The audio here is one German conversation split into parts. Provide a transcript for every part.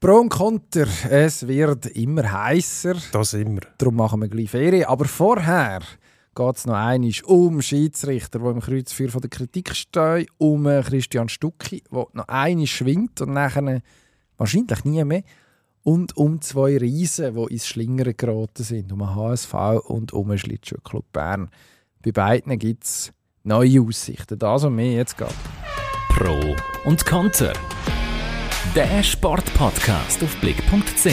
Pro und Konter, es wird immer heißer. Das immer. Darum machen wir gleich Ferien. Aber vorher geht es noch einmal um Schiedsrichter, die im Kreuzfeuer von der Kritik stehen, um Christian Stucki, der noch einmal schwingt und nachher wahrscheinlich nie mehr, und um zwei Riesen, die ins Schlingern geraten sind, um den HSV und um den Schlittschuhclub Bern. Bei beiden gibt es neue Aussichten. Das und mehr jetzt geht. Pro und Konter. Der Sportpodcast auf blick.ch.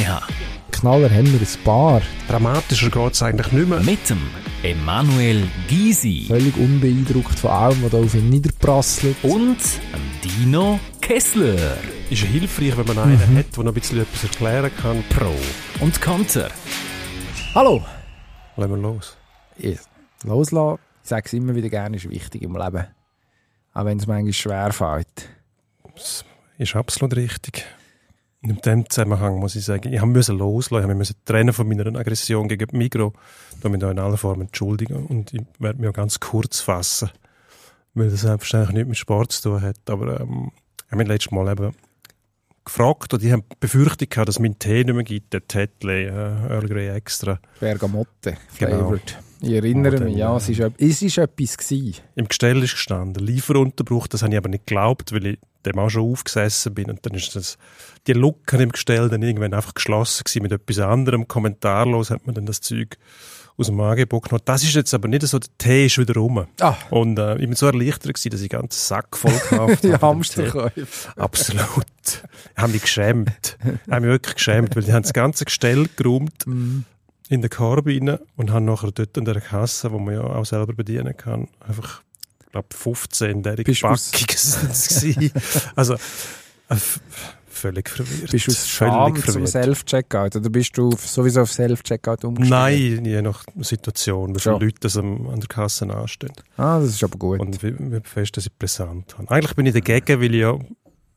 Knaller haben wir ein paar. Dramatischer geht es eigentlich nicht mehr. Mit dem Emanuel Gysi Völlig unbeeindruckt von allem, was da auf ihn niederprasselt. und dem Dino Kessler. Ist ja hilfreich, wenn man einen hat, der noch ein bisschen etwas erklären kann. Pro und Konter. Hallo! Lassen wir los. Ja, Loslassen, ich sage es immer wieder gerne, ist wichtig im Leben. Auch wenn es manchmal schwer fällt. Ist absolut richtig. Und in dem Zusammenhang muss ich sagen, ich musste loslassen, ich musste trennen von meiner Aggression gegen Migro. Da mich da in aller Form entschuldigen und ich werde mich auch ganz kurz fassen, weil das selbstverständlich nichts mit Sport zu tun hat. Aber ähm, ich habe mich letztes Mal eben gefragt und ich habe die Befürchtung gehabt, dass mein Tee nicht mehr gibt, der Tetley, äh, Earl Grey Extra. Bergamotte, Genau. flavored. Ich erinnere mich, ja, es ist, ep- es ist etwas gewesen. Im Gestell ist gestanden, Lieferunterbruch, das habe ich aber nicht geglaubt, weil ich dem auch schon aufgesessen bin und dann ist das, die Lucken im Gestell dann irgendwann einfach geschlossen gewesen mit etwas anderem, kommentarlos hat man dann das Zeug aus dem Angebot genommen. Das ist jetzt aber nicht so, der Tee ist wieder rum. Ah, Und äh, ich bin so erleichtert gewesen, dass ich einen ganzen Sack voll gekauft die habe. Hamsterkäufe. Absolut. Ich habe mich geschämt. Ich habe mich wirklich geschämt, weil die haben das ganze Gestell geräumt Mhm. In den Korb rein und haben nachher dort an der Kasse, wo man ja auch selber bedienen kann, einfach, ich glaube, 15 derige Packungen sind es gewesen. Also, äh, völlig verwirrt. Bist du aus Scham zum Self-Checkout? Oder bist du sowieso auf Self-Checkout umgestiegen? Nein, je nach Situation, wie viele Schon. Leute das an der Kasse anstehen. Ah, das ist aber gut. Und wie, wie fest dass ich präsent habe. Eigentlich bin ich dagegen, weil ich ja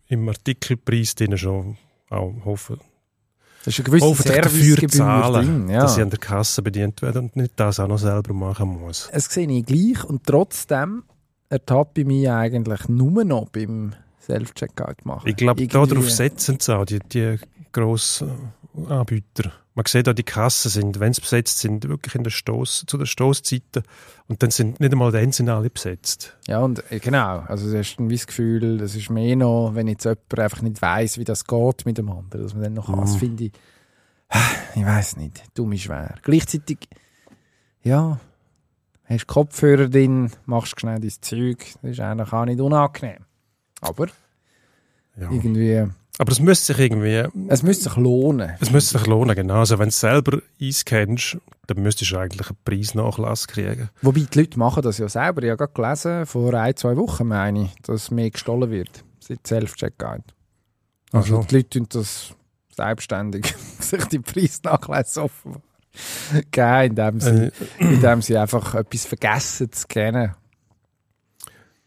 im Artikelpreis drin schon auch hoffe, das ist eine gewisse Servicegebühr zahlen. Ja. dass ich an der Kasse bedient werde und nicht das auch noch selber machen muss. Es sehe ich gleich und trotzdem ertappe ich mich eigentlich nur noch beim Self-Checkout machen. Ich glaube, darauf setzen sie auch die, die grossen Anbieter. Man sieht auch, die Kassen sind, wenn sie besetzt sind, wirklich in der Stoss, zu den Stoßzeiten. Und dann sind nicht einmal dann sind alle besetzt. Ja, und äh, genau. Also, du hast ein das Gefühl, das ist mehr noch, wenn jetzt jemand einfach nicht weiß, wie das geht mit dem anderen, dass man dann noch. Das Mhm. finde ich, ich weiß nicht, dumm ist schwer. Gleichzeitig, ja, hast Kopfhörer drin, machst schnell dein Zeug, das ist eigentlich auch nicht unangenehm. Aber Ja. irgendwie, Aber es müsste sich irgendwie, es müsste sich lohnen. es müsste sich lohnen, genau. Also wenn du selber einscannst, dann müsstest du eigentlich einen Preisnachlass kriegen. Wobei die Leute machen das ja selber. Ich habe gerade gelesen, vor ein, zwei Wochen meine ich, dass mehr gestohlen wird. Seit Self-Checkout. Also Also, die Leute tun das selbstständig, sich die Preisnachlässe offenbar geben, indem sie, äh, indem sie einfach etwas vergessen zu scannen.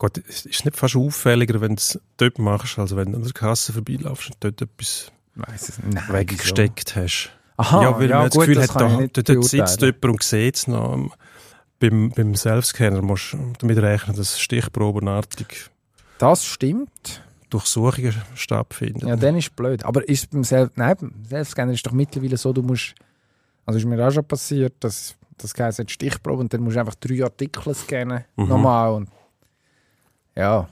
Gott, es ist nicht fast auffälliger, wenn du es dort machst, als wenn du an der Kasse vorbeilaufst und dort etwas. Nein, weggesteckt hast. wieso? Aha, ja, weil man das gut, Gefühl das hat, da, dort, sitzt jemand und sieht es noch. Beim, beim Selfscanner musst du damit rechnen, dass stichprobenartig Das stimmt. Durchsuchungen stattfinden. Ja, dann ist es blöd. Aber ist beim Self Nein, beim Selfscanner ist doch mittlerweile so, du musst. Also ist mir auch schon passiert, dass das heisst Stichprobe und dann musst du einfach drei Artikel scannen. Mhm. Nochmal. Und ja.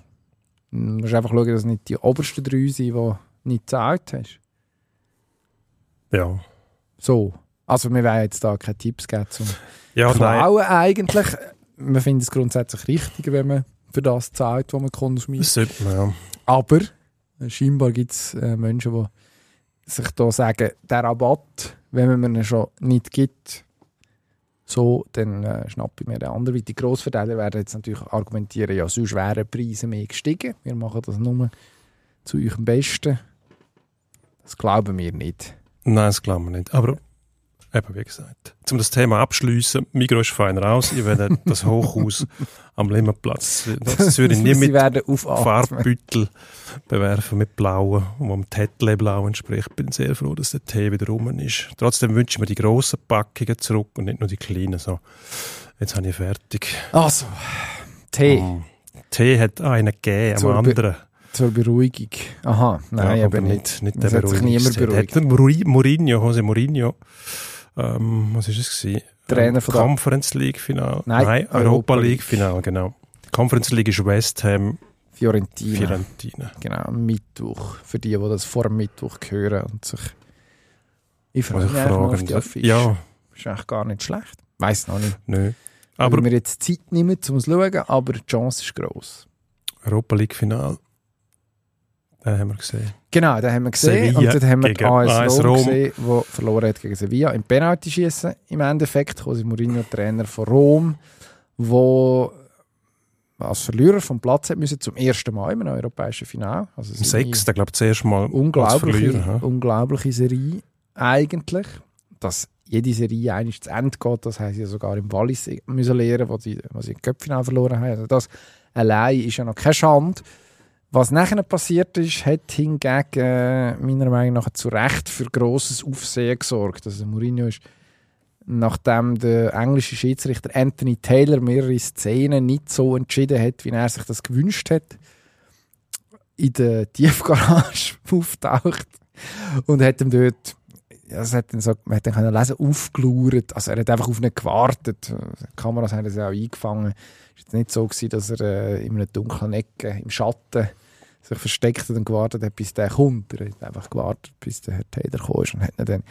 Du musst einfach schauen, dass nicht die obersten drei sind, die nicht gezahlt hast. ja. So. Also wir wollen jetzt da keine Tipps geben zum Ja, nein. Klauen eigentlich. Wir finden es grundsätzlich richtig, wenn man für das zahlt, was man konsumiert. Das sollte man, ja. Aber scheinbar gibt es äh, Menschen, die sich da sagen, der Rabatt, wenn man ihn schon nicht gibt, so, dann äh, schnappe ich mir den anderen. Die Grossverteiler werden jetzt natürlich argumentieren, ja, sonst wären Preise mehr gestiegen. Wir machen das nur zu eurem Besten. Das glauben wir nicht. Nein, das glauben wir nicht. Aber eben, wie gesagt, um das Thema abschließen, Migros ist fein raus. Ich werde das Hochhaus am Limmerplatz, das würde ich nie Sie mit. Farbbüttel bewerfen mit blauen, wo am Tettle blau entspricht. Ich bin sehr froh, dass der Tee wieder rum ist. Trotzdem wünsche ich mir die grossen Packungen zurück und nicht nur die kleinen. So, jetzt habe ich fertig. Also, Tee Mm. Tee hat einen gegeben, am anderen. zur Beruhigung. Aha, nein, Ja, aber aber nicht. nicht Das der hat sich niemand beruhigt. Hat der Muri- Mourinho, Jose Mourinho, ähm, was ist es gewesen? Trainer von der- Conference League Final. Nein, Europa, Europa League. Final, genau. Conference League ist West Ham, Fiorentina. Fiorentina. Genau, Mittwoch. Für die, die das vor dem Mittwoch hören und sich. Ich frage mich auf die Affiche. Ja, Ist eigentlich gar nicht schlecht. Weiß noch nicht. nö. Aber Aber wir jetzt Zeit nehmen, um es zu schauen, aber die Chance ist gross. Europa League Final, den haben wir gesehen. Genau, den haben wir gesehen. Sevilla und dann haben wir AS Rom Rom. gesehen, die verloren hat gegen Sevilla. Im Penalty-Schießen im Endeffekt. José Mourinho, Trainer von Rom, wo als Verlierer vom Platz hat müssen, zum ersten Mal im europäischen Finale. Also Im Sechsten, glaube ich, das erste Mal als unglaubliche, Verlierer. hä? unglaubliche Serie eigentlich. Dass jede Serie eigentlich zu Ende geht, das haben sie sogar im Wallis müssen lernen, wo sie, wo sie im Köpfinal verloren haben. Also das allein ist ja noch keine Schande. Was nachher passiert ist, hat hingegen äh, meiner Meinung nach zu Recht für grosses Aufsehen gesorgt. Also Mourinho ist, nachdem der englische Schiedsrichter Anthony Taylor mehrere Szenen nicht so entschieden hat, wie er sich das gewünscht hat, in der Tiefgarage auftaucht und hat ihm dort ja, es hat dann so, man hat dann können lesen, aufgelauert. Also er hat einfach auf ihn gewartet. Die Kameras haben das auch eingefangen. Es war nicht so, gewesen, dass er äh, in einer dunklen Ecke im Schatten sich versteckt hat und gewartet hat, bis der kommt. Er hat einfach gewartet, bis der Herr Taylor kam und hat ihn dann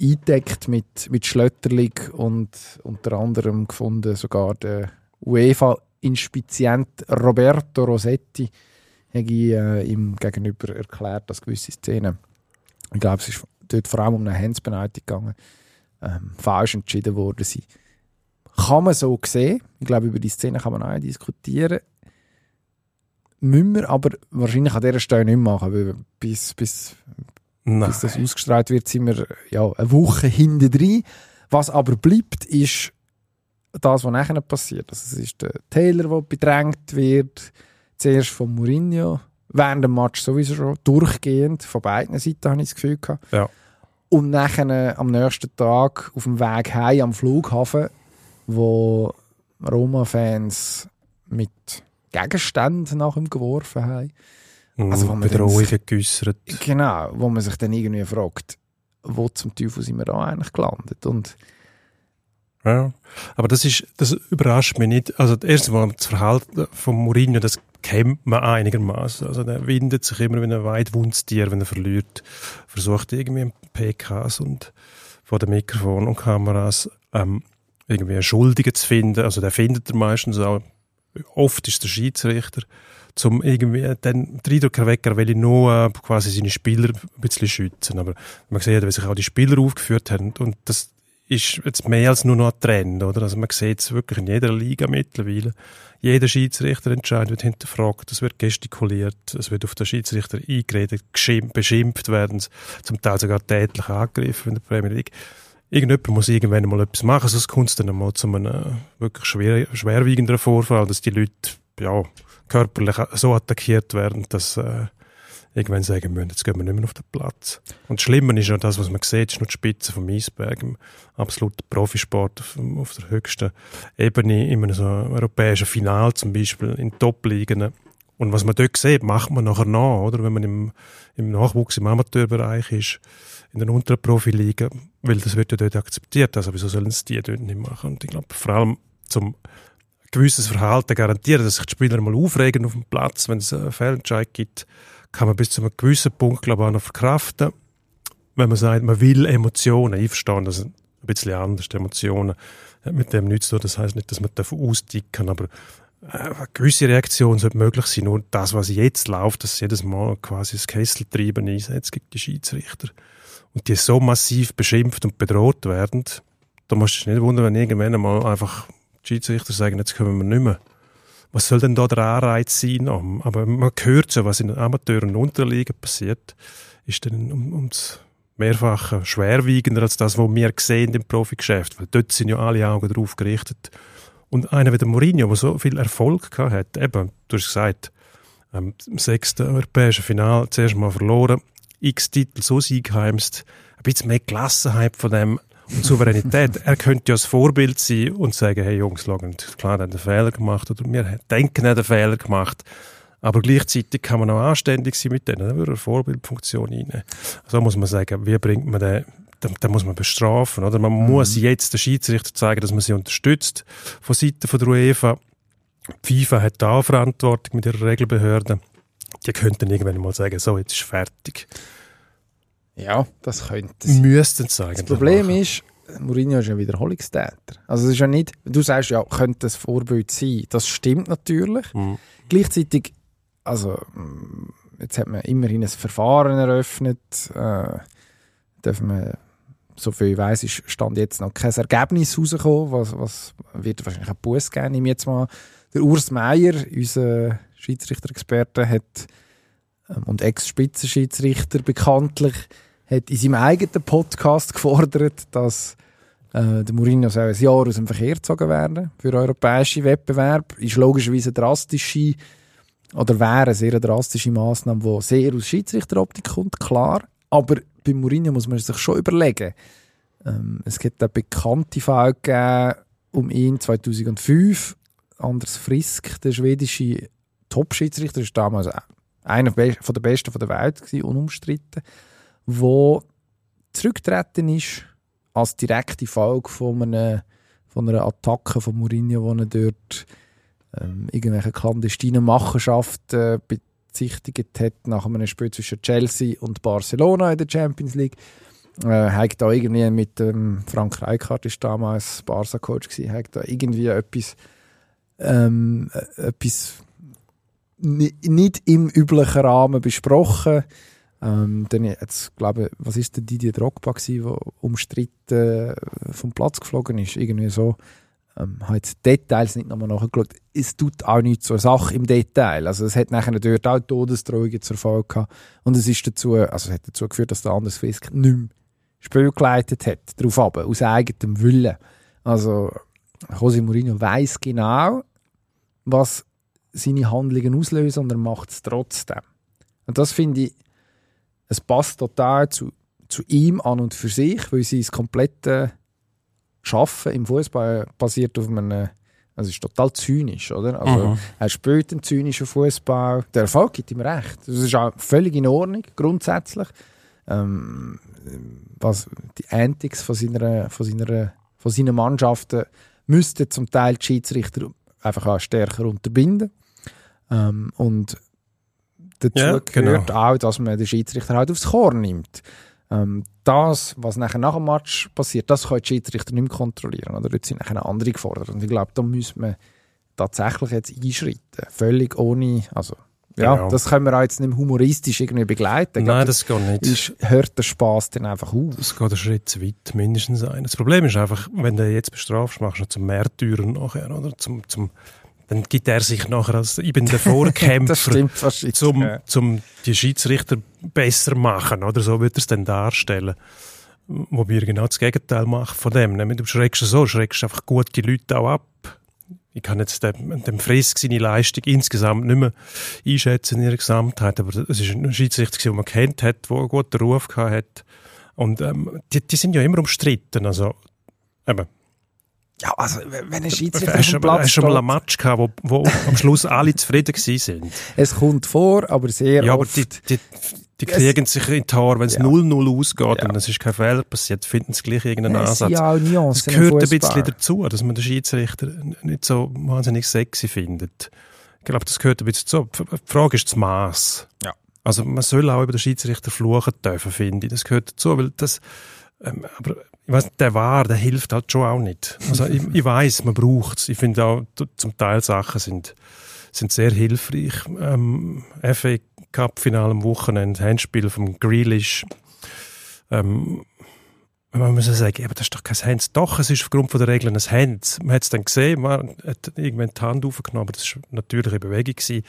eingedeckt mit, mit Schlötterling und unter anderem gefunden sogar der UEFA-Inspizient Roberto Rossetti hat äh, ihm gegenüber erklärt, dass gewisse Szenen, ich glaube, es ist dort vor allem um eine Handspenalty gegangen, ähm, falsch entschieden worden sind. Kann man so sehen. Ich glaube, über die Szene kann man auch diskutieren. Müssen wir aber wahrscheinlich an dieser Stelle nicht machen, weil bis, bis, Nein. bis das ausgestrahlt wird, sind wir ja, eine Woche hinten drin. Was aber bleibt, ist das, was nachher passiert. Also es ist der Taylor, der bedrängt wird, zuerst von Mourinho, während dem Match sowieso schon durchgehend, von beiden Seiten habe ich das Gefühl gehabt. Ja. Und nachher äh, am nächsten Tag auf dem Weg heim am Flughafen, wo Roma-Fans mit Gegenständen nach ihm geworfen haben. Mhm, Also, wo man Bedrohungen geäussert. Genau, wo man sich dann irgendwie fragt, wo zum Teufel sind wir da eigentlich gelandet? Und Ja. Aber das ist, das überrascht mich nicht. Also, das erste Mal das Verhalten von Mourinho, das kennt man einigermaßen. Also, der windet sich immer wie ein Tier, wenn er verliert. Versucht irgendwie PKs und vor den Mikrofon und Kameras, ähm, irgendwie einen Schuldigen zu finden. Also, der findet er meistens auch. Oft ist der Schiedsrichter, zum irgendwie den Eindruck erwecken, er will nur äh, quasi seine Spieler ein bisschen schützen. Aber man sieht, wie sich auch die Spieler aufgeführt haben. Und das ist jetzt mehr als nur noch ein Trend, oder? Also man sieht es wirklich in jeder Liga mittlerweile. Jeder Schiedsrichterentscheid wird hinterfragt, es wird gestikuliert, es wird auf den Schiedsrichter eingeredet, beschimpft werden, zum Teil sogar tätlich angegriffen in der Premier League. Irgendjemand muss irgendwann mal etwas machen, sonst kommt es dann mal zu einem äh, wirklich schwer, schwerwiegenderen Vorfall, dass die Leute ja, körperlich so attackiert werden, dass äh, irgendwann sagen müssen, jetzt gehen wir nicht mehr auf den Platz. Und das Schlimme ist ja das, was man sieht, ist nur die Spitze vom Eisberg im absoluten Profisport auf, auf der höchsten Ebene, in einem so europäischen Final zum Beispiel, in Top-Ligen. Und was man dort sieht, macht man nachher nach, oder? Wenn man im, im Nachwuchs, im Amateurbereich ist, in den unteren Profiligen, weil das wird ja dort akzeptiert. Also wieso sollen es die dort nicht machen? Und ich glaube, vor allem zum gewisses Verhalten garantieren, dass sich die Spieler mal aufregen auf dem Platz, wenn es einen Fehlentscheid gibt, kann man bis zu einem gewissen Punkt, glaube ich, auch noch verkraften. Wenn man sagt, man will Emotionen, ich verstehe das ein bisschen anders, Emotionen mit dem nichts zu tun. Das heißt nicht, dass man davon ausdicken, aber äh, eine gewisse Reaktion sollte möglich sein. Nur das, was jetzt läuft, dass jedes Mal quasi das Kesseltreiben einsetzt gegen die Schiedsrichter und die so massiv beschimpft und bedroht werden, da musst du dich nicht wundern, wenn irgendwann einmal einfach die Schiedsrichter sagen, jetzt können wir nicht mehr. Was soll denn da der Anreiz sein? Aber man hört so, was in den Amateur- und Unterligen passiert, ist dann um, ums Mehrfache schwerwiegender als das, was wir sehen im Profigeschäft. Weil dort sind ja alle Augen drauf gerichtet. Und einer wie der Mourinho, der so viel Erfolg hat, eben, du hast gesagt, ähm, im sechsten europäischen Final zuerst mal verloren, x Titel so siegheimst, ein bisschen mehr Gelassenheit von dem Souveränität. er könnte ja das Vorbild sein und sagen, hey Jungs, klar, er hat einen Fehler gemacht oder wir denken, er hat einen Fehler gemacht, Aber gleichzeitig kann man auch anständig sein mit denen, da würde eine Vorbildfunktion rein. So muss man sagen, wie bringt man den, den, den muss man bestrafen, oder? Man muss jetzt den Schiedsrichter zeigen, dass man sie unterstützt von Seiten von der UEFA. Die FIFA hat da auch Verantwortung mit ihrer Regelbehörde. Die könnten irgendwann mal sagen, so, jetzt ist fertig. Ja, das könnte es. Müssten es sagen. Das Problem ist, Mourinho ist ein Wiederholungstäter. Also es ist ja nicht, du sagst ja, könnte ein Vorbild sein. Das stimmt natürlich. Mhm. Gleichzeitig, also mm, jetzt hat man immerhin ein Verfahren eröffnet. Äh, dürfen wir, so viel ich weiss, ist Stand jetzt noch kein Ergebnis rausgekommen. Was, was wird wahrscheinlich einen Bus geben. Nehmen jetzt mal der Urs Meier, unser Schiedsrichter-Experte, hat ähm, und Ex-Spitzenschiedsrichter bekanntlich, hat in seinem eigenen Podcast gefordert, dass äh, der Mourinho soll ein Jahr aus dem Verkehr gezogen werden für europäische Wettbewerb. Ist logischerweise eine drastische oder wäre eine sehr drastische Maßnahme, die sehr aus Schiedsrichteroptik kommt, klar. Aber bei Mourinho muss man sich schon überlegen. Ähm, es gibt eine bekannte Fall gegeben um ihn 2005. Anders Frisk, der schwedische Top-Schiedsrichter, ist damals einer der besten der Welt unumstritten, wo zurückgetreten ist als direkte Folge von einer, von einer Attacke von Mourinho, er dort ähm, irgendwelche clandestinen Machenschaften äh, bezichtigt hat nach einem Spiel zwischen Chelsea und Barcelona in der Champions League. Äh, hat da irgendwie mit dem Frank Rijkaard ist damals Barca-Coach gewesen, hat da irgendwie etwas ähm, äh, etwas ni- nicht im üblichen Rahmen besprochen. Ähm, dann jetzt, glaube was ist der Didier Drogba gewesen, der umstritten äh, vom Platz geflogen ist, irgendwie so. Ähm, habe jetzt Details nicht nochmal nachgeschaut. Es tut auch nicht so eine Sache im Detail. Also es hat nachher dort auch Todesdrohungen zur Folge gehabt. Und es ist dazu, also es hat dazu geführt, dass der Anders Fisk nicht mehr Spiel geleitet hat, darauf ab, aus eigenem Willen. Also José Mourinho weiß genau, was seine Handlungen auslösen und er macht es trotzdem. Und das finde ich, es passt total zu, zu ihm an und für sich, weil sein komplette Schaffen im Fußball basiert auf einem, also es ist total zynisch, oder? Also Mhm. er spielt einen zynischen Fußball. Der Erfolg gibt ihm recht. Das ist auch völlig in Ordnung, grundsätzlich. Ähm, was die Antics von seiner, von seiner, von seinen Mannschaften müssten zum Teil die Schiedsrichter einfach auch stärker unterbinden. Ähm, und dazu Ja, gehört genau. auch, dass man den Schiedsrichter halt aufs Korn nimmt. Ähm, das, was nachher nach dem Match passiert, das können die Schiedsrichter nicht mehr kontrollieren. Oder dort sind nachher andere gefordert. Und ich glaube, da müssen wir tatsächlich jetzt einschreiten. Völlig ohne, also ja, Genau. das können wir auch jetzt nicht humoristisch irgendwie begleiten. Nein, das geht nicht. ist, hört der Spaß dann einfach auf. Das geht einen Schritt zu weit, mindestens ein. Das Problem ist einfach, wenn du ihn jetzt bestrafst, machst du ihn zum Märtyrer nachher, oder? Zum, zum, dann gibt er sich nachher als, ich bin der Vorkämpfer, zum, Ja. zum die Schiedsrichter besser machen, oder? So wird er es dann darstellen. Wobei er genau das Gegenteil macht von dem. Nämlich, du schreckst so, schreckst einfach gute Leute auch ab. Ich kann jetzt dem, dem Frisk seine Leistung insgesamt nicht mehr einschätzen in ihrer Gesamtheit, aber es ist ein Schiedsrichter, den man kennt hat, der einen guten Ruf gehabt hat. Und ähm, die, die sind ja immer umstritten. Also, eben, Ja, also wenn ein Schiedsrichter hast auf dem hast Platz schon mal einen Match gehabt, wo, wo am Schluss alle zufrieden sind. es kommt vor, aber sehr Ja, aber oft. die, die, die kriegen sich in die Haare, wenn es Ja. 0-0 ausgeht Ja. und es ist kein Fehler passiert, finden sie gleich irgendeinen es Ansatz. ja auch Das Nuancen im gehört ein bisschen dazu, dass man den Schiedsrichter nicht so wahnsinnig sexy findet. Ich glaube, das gehört ein bisschen dazu. Die Frage ist das Maß. Ja. Also man soll auch über den Schiedsrichter fluchen dürfen, finde ich. Das gehört dazu, weil das, ähm, aber ich der war, der hilft halt schon auch nicht. Also ich, ich weiß, man braucht es. Ich finde auch, zum Teil Sachen sind, sind sehr hilfreich. Ähm, FA Cup Finale am Wochenende, Handspiel vom Grealish. Ähm, man muss ja sagen, aber das ist doch kein Hand. Doch, es ist aufgrund der Regeln ein Hand. Man hat es dann gesehen, man hat irgendwann die Hand aufgenommen, aber das war eine natürliche Bewegung. Gewesen.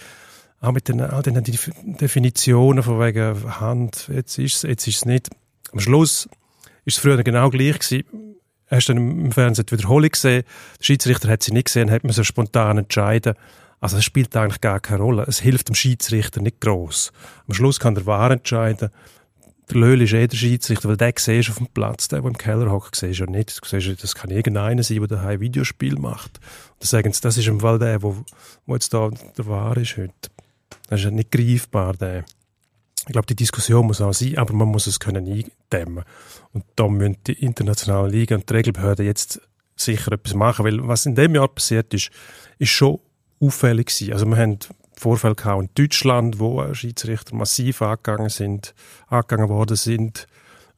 Auch mit den, all den Def- Definitionen von wegen Hand, jetzt ist es, jetzt ist es nicht. Am Schluss ist es früher genau gleich gewesen. Hast du im Fernsehen die Wiederholung gesehen, der Schiedsrichter hat sie nicht gesehen, hat man so spontan entscheiden. Also es spielt eigentlich gar keine Rolle. Es hilft dem Schiedsrichter nicht groß. Am Schluss kann der Wahr entscheiden. Der Löhl ist eh der Schiedsrichter, weil der siehst auf dem Platz, der, der im Keller hockt, siehst ja nicht. Du siehst, das kann irgendeiner sein, der daheim Videospiel macht. Und dann sagen sie, das ist im Fall der, wo, wo jetzt da der Wahr ist heute. Das ist ja nicht greifbar. Der. Ich glaube, die Diskussion muss auch sein, aber man muss es können eindämmen. Und da müssen die internationalen Liga und die Regelbehörden jetzt sicher etwas machen, weil was in dem Jahr passiert ist, ist schon auffällig gewesen. Also wir haben Vorfälle gehabt in Deutschland, wo Schiedsrichter massiv angegangen sind, angegangen worden sind.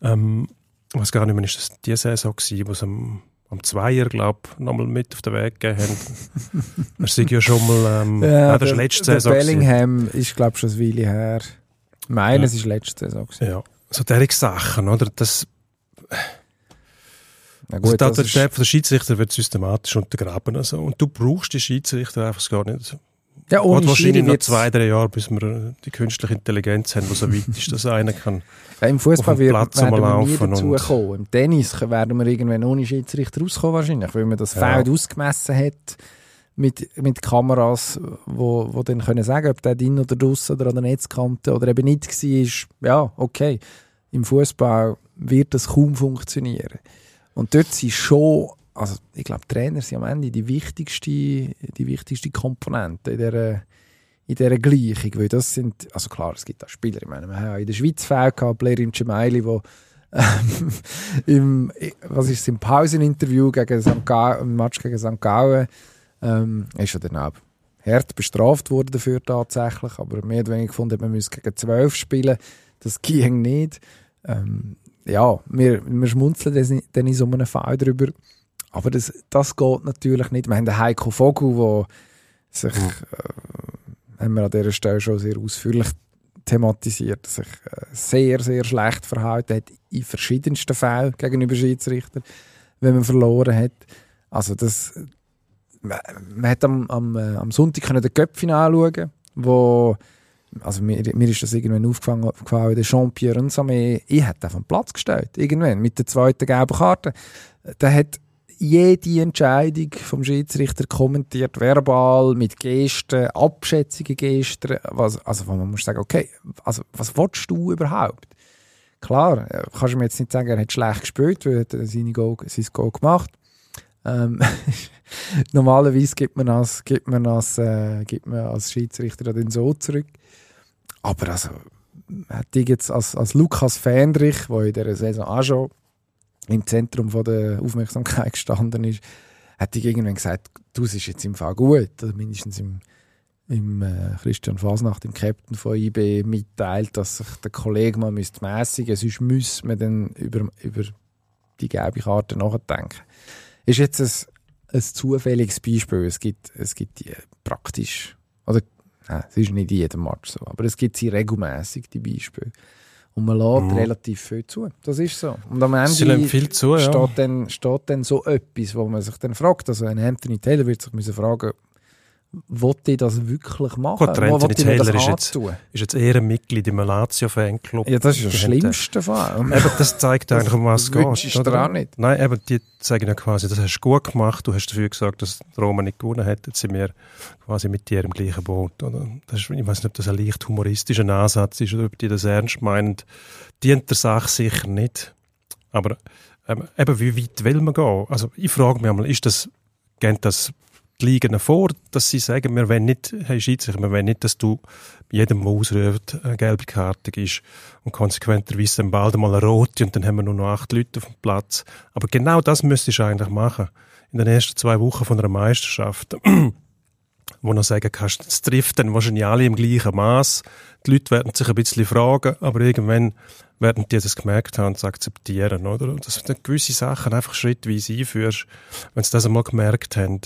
Ähm, ich weiß gar nicht mehr, ist das die Saison gewesen, wo sie am, am Zweier, glaube ich, nochmal mit auf den Weg gegeben haben. er sei ja schon mal, ähm, Ja, ah, das ist der, letzte Saison gewesen. Bellingham ist, glaube ich, schon eine Weile her. Meine, Ja. es ist letzte Saison. gewesen. Ja, so derige Sachen, oder? Das, Na also gut, die das ist, Autorität der Schiedsrichter wird systematisch untergraben. Also. Und du brauchst die Schiedsrichter einfach gar nicht. ja, Geht ohne wahrscheinlich Schiri noch zwei, drei Jahre, bis wir die künstliche Intelligenz haben, die so weit ist, dass einer kann. Ja, Im Fußball werden einmal wir nie dazu kommen. Im Tennis werden wir irgendwann ohne Schiedsrichter rauskommen wahrscheinlich, weil man das Ja. Feld ausgemessen hat mit, mit Kameras, wo, wo dann können sagen, ob der drin oder draussen oder an der Netzkante oder eben nicht war. Ja, okay. Im Fußball wird das kaum funktionieren. Und dort sind schon, also ich glaube, Trainer sind am Ende die wichtigste, die wichtigste Komponente in dieser, in dieser Gleichung, weil das sind, also klar, es gibt auch Spieler, ich meine, wir haben in der Schweiz Fälle gehabt, Blerim Cemaili, wo ähm, im, was ist es, im Pauseninterview gegen St. Gallen, im Match gegen St. Gallen, ähm, ist er dann auch hart bestraft worden dafür tatsächlich, aber mehr oder weniger gefunden, man müsse gegen zwölf spielen, das ging nicht. Ähm, ja, wir, wir schmunzeln dann in so einem Fall drüber, aber das, das geht natürlich nicht. Wir haben den Heiko Vogel, der sich, äh, haben wir an dieser Stelle schon sehr ausführlich thematisiert, sich äh, sehr, sehr schlecht verhalten hat in verschiedensten Fällen gegenüber Schiedsrichter, wenn man verloren hat. Also das, man, hat am, am, äh, am Sonntag können den Köpfchen anschauen, wo also mir, mir ist das irgendwann aufgefallen, der Jean-Pierre Nsame, ich hätte auf den Platz gestellt, irgendwann, mit der zweiten gelben Karte. Der hat jede Entscheidung vom Schiedsrichter kommentiert, verbal, mit Gesten, abschätzige Gesten, was, also man muss sagen, okay, also was willst du überhaupt? Klar, äh, kannst du mir jetzt nicht sagen, er hat schlecht gespielt, weil er hat seine Goal, sein Goal gemacht. Ähm, normalerweise gibt man als, gibt man als, äh, gibt man als Schiedsrichter dann so zurück. Aber also, hätte ich jetzt als, als Lukas Fendrich, der in dieser Saison auch schon im Zentrum von der Aufmerksamkeit gestanden ist, hätte ich irgendwann gesagt, du, es ist jetzt im Fall gut. Oder mindestens im, im äh, Christian Fasnacht, dem Captain von IB, mitteilt, dass sich der Kollege mal müsste mässigen sonst müsste man dann über, über die gelbe Karte nachdenken. Ist jetzt ein, ein zufälliges Beispiel. Es gibt, es gibt die praktisch, oder Nein, es ist nicht in jedem Match so, aber es gibt sie regelmäßig die Beispiele. Und man lädt Mhm. relativ viel zu. Das ist so. Und am Ende viel zu, ja. steht, dann, steht dann so etwas, wo man sich dann fragt. Also ein Anthony Taylor wird sich müssen fragen, wollte ich das wirklich machen? Gut, mir das Taylor ist jetzt-? Ist jetzt eher ein Mitglied im Lazio-Fanclub. Ja, das ist das Schlimmste. Eben, das zeigt eigentlich, um was es geht. oder? auch nicht. Nein, eben, die sagen ja quasi, das hast du gut gemacht, du hast dafür gesagt, dass Roma nicht gewonnen hat, jetzt sind wir quasi mit dir im gleichen Boot. Oder? Das ist, ich weiß nicht, ob das ein leicht humoristischer Ansatz ist oder ob die das ernst meinen. Dient der Sache sicher nicht. Aber ähm, eben, wie weit will man gehen? Also ich frage mich einmal, ist das, gehen das die vor, dass sie sagen, wir wollen nicht, hey Schiedsrichter, wir wollen nicht, dass du jedem, der ausruft, eine gelbe Karte gibst und konsequenterweise dann bald mal eine rote und dann haben wir nur noch acht Leute auf dem Platz. Aber genau das müsstest du eigentlich machen. In den ersten zwei Wochen von einer Meisterschaft. wo du sagen kannst, es trifft dann wahrscheinlich alle im gleichen Maß. Die Leute werden sich ein bisschen fragen, aber irgendwann werden die das gemerkt haben und es akzeptieren, oder? Dass du gewisse Sachen einfach schrittweise einführst. Wenn sie das einmal gemerkt haben,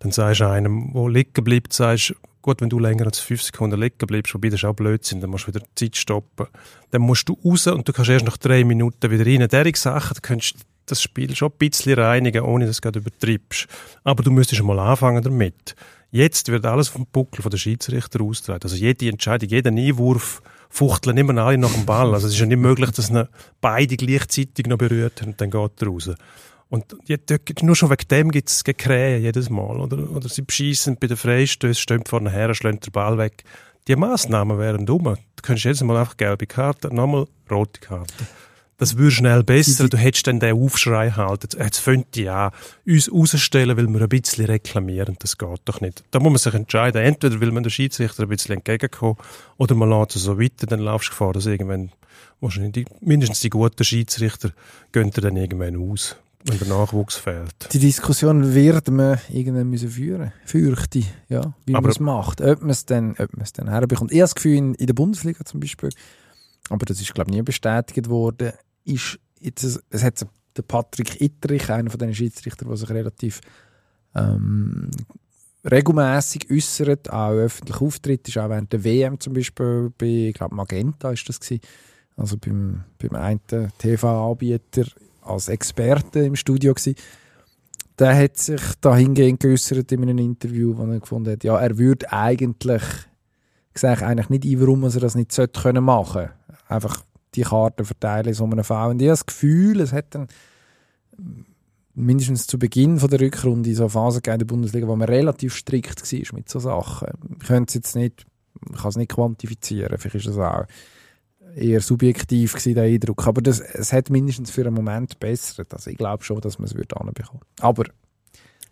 dann sagst du einem, der liegen bleibt, sagst, gut, wenn du länger als fünf Sekunden liegen bleibst, wobei das auch Blödsinn, dann musst du wieder die Zeit stoppen. Dann musst du raus und du kannst erst nach drei Minuten wieder rein. Derige Sachen, da könntest du das Spiel schon ein bisschen reinigen, ohne dass du gerade übertreibst. Aber du müsstest mal anfangen damit. Jetzt wird alles vom Buckel von der Schiedsrichter ausgetragen. Also jede Entscheidung, jeder Einwurf fuchteln immer alle nach dem Ball. Also es ist ja nicht möglich, dass beide gleichzeitig noch berührt und dann geht er raus. Und jetzt, nur schon wegen dem gibt es Gekrähe jedes Mal. Oder, oder sie beschießen bei den Freistößen, stehen vorne her, schlagen den Ball weg. Die Massnahmen wären dumm. Du könntest jedes Mal einfach gelbe Karte, nochmal rote Karte. das würde schnell besser. Du hättest dann den Aufschrei halt. Jetzt, fängt die an, uns rausstellen, weil wir ein bisschen reklamieren. Das geht doch nicht. Da muss man sich entscheiden. Entweder will man der Schiedsrichter ein bisschen entgegenkommen oder man lässt es so weiter, dann laufst du Gefahr, dass irgendwann wahrscheinlich die, mindestens die guten Schiedsrichter gehen dann irgendwann aus, wenn der Nachwuchs fehlt. Die Diskussion wird man irgendwann müssen führen fürchte ja, wie Aber- man es macht. Ob man es dann, ob man es dann herbekommt. Ich habe das Gefühl, in, in der Bundesliga zum Beispiel, aber das ist, glaube ich, nie bestätigt worden, ist jetzt, es- hat der Patrick Ittrich, einer von den Schiedsrichtern, der sich relativ ähm, regelmäßig äußert, auch öffentlich auftritt, ist auch während der WM zum Beispiel bei, ich glaube, Magenta ist das gewesen, also beim, beim einen TV-Anbieter als Experte im Studio gewesen. Der hat sich dahingehend geäußert in einem Interview, wo er gefunden hat, ja, er würde eigentlich, ich sehe eigentlich nicht ein, warum er das nicht sollte können machen. Einfach die Karten verteilen in so einem Fall. Und ich habe das Gefühl, es hat dann mindestens zu Beginn von der Rückrunde so Phasen in der Bundesliga, wo man relativ strikt war mit so Sachen. Ich könnte es jetzt nicht, ich kann es nicht quantifizieren, vielleicht ist das auch eher subjektiv gewesen, der Eindruck. Aber das, es hat mindestens für einen Moment bessert. Also ich glaube schon, dass man es würde anbekommen. Aber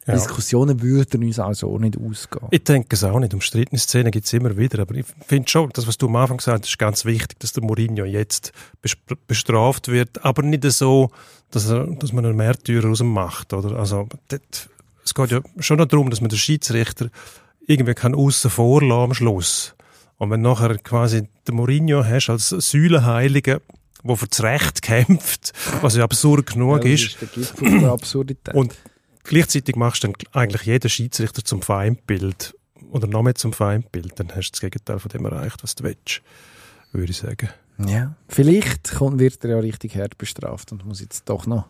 Ja. Diskussionen würden uns also auch nicht ausgehen. Ich denke es auch nicht. Umstrittene Szenen gibt es immer wieder. Aber ich finde schon, das, was du am Anfang gesagt hast, ist ganz wichtig, dass der Mourinho jetzt bestraft wird. Aber nicht so, dass, er, dass man einen Märtyrer aus ihm macht. Oder? Also, dort, es geht ja schon darum, dass man den Schiedsrichter irgendwie kann aussen vor am Schluss. Und wenn nachher quasi den Mourinho hast als Säulenheiligen, der für das Recht kämpft, was ja absurd genug Ja, das ist, Absurdität. und gleichzeitig machst du dann eigentlich jeden Schiedsrichter zum Feindbild oder noch mehr zum Feindbild, dann hast du das Gegenteil von dem erreicht, was du willst, würde ich sagen. ja, vielleicht kommt, wird er ja richtig hart bestraft und muss jetzt doch noch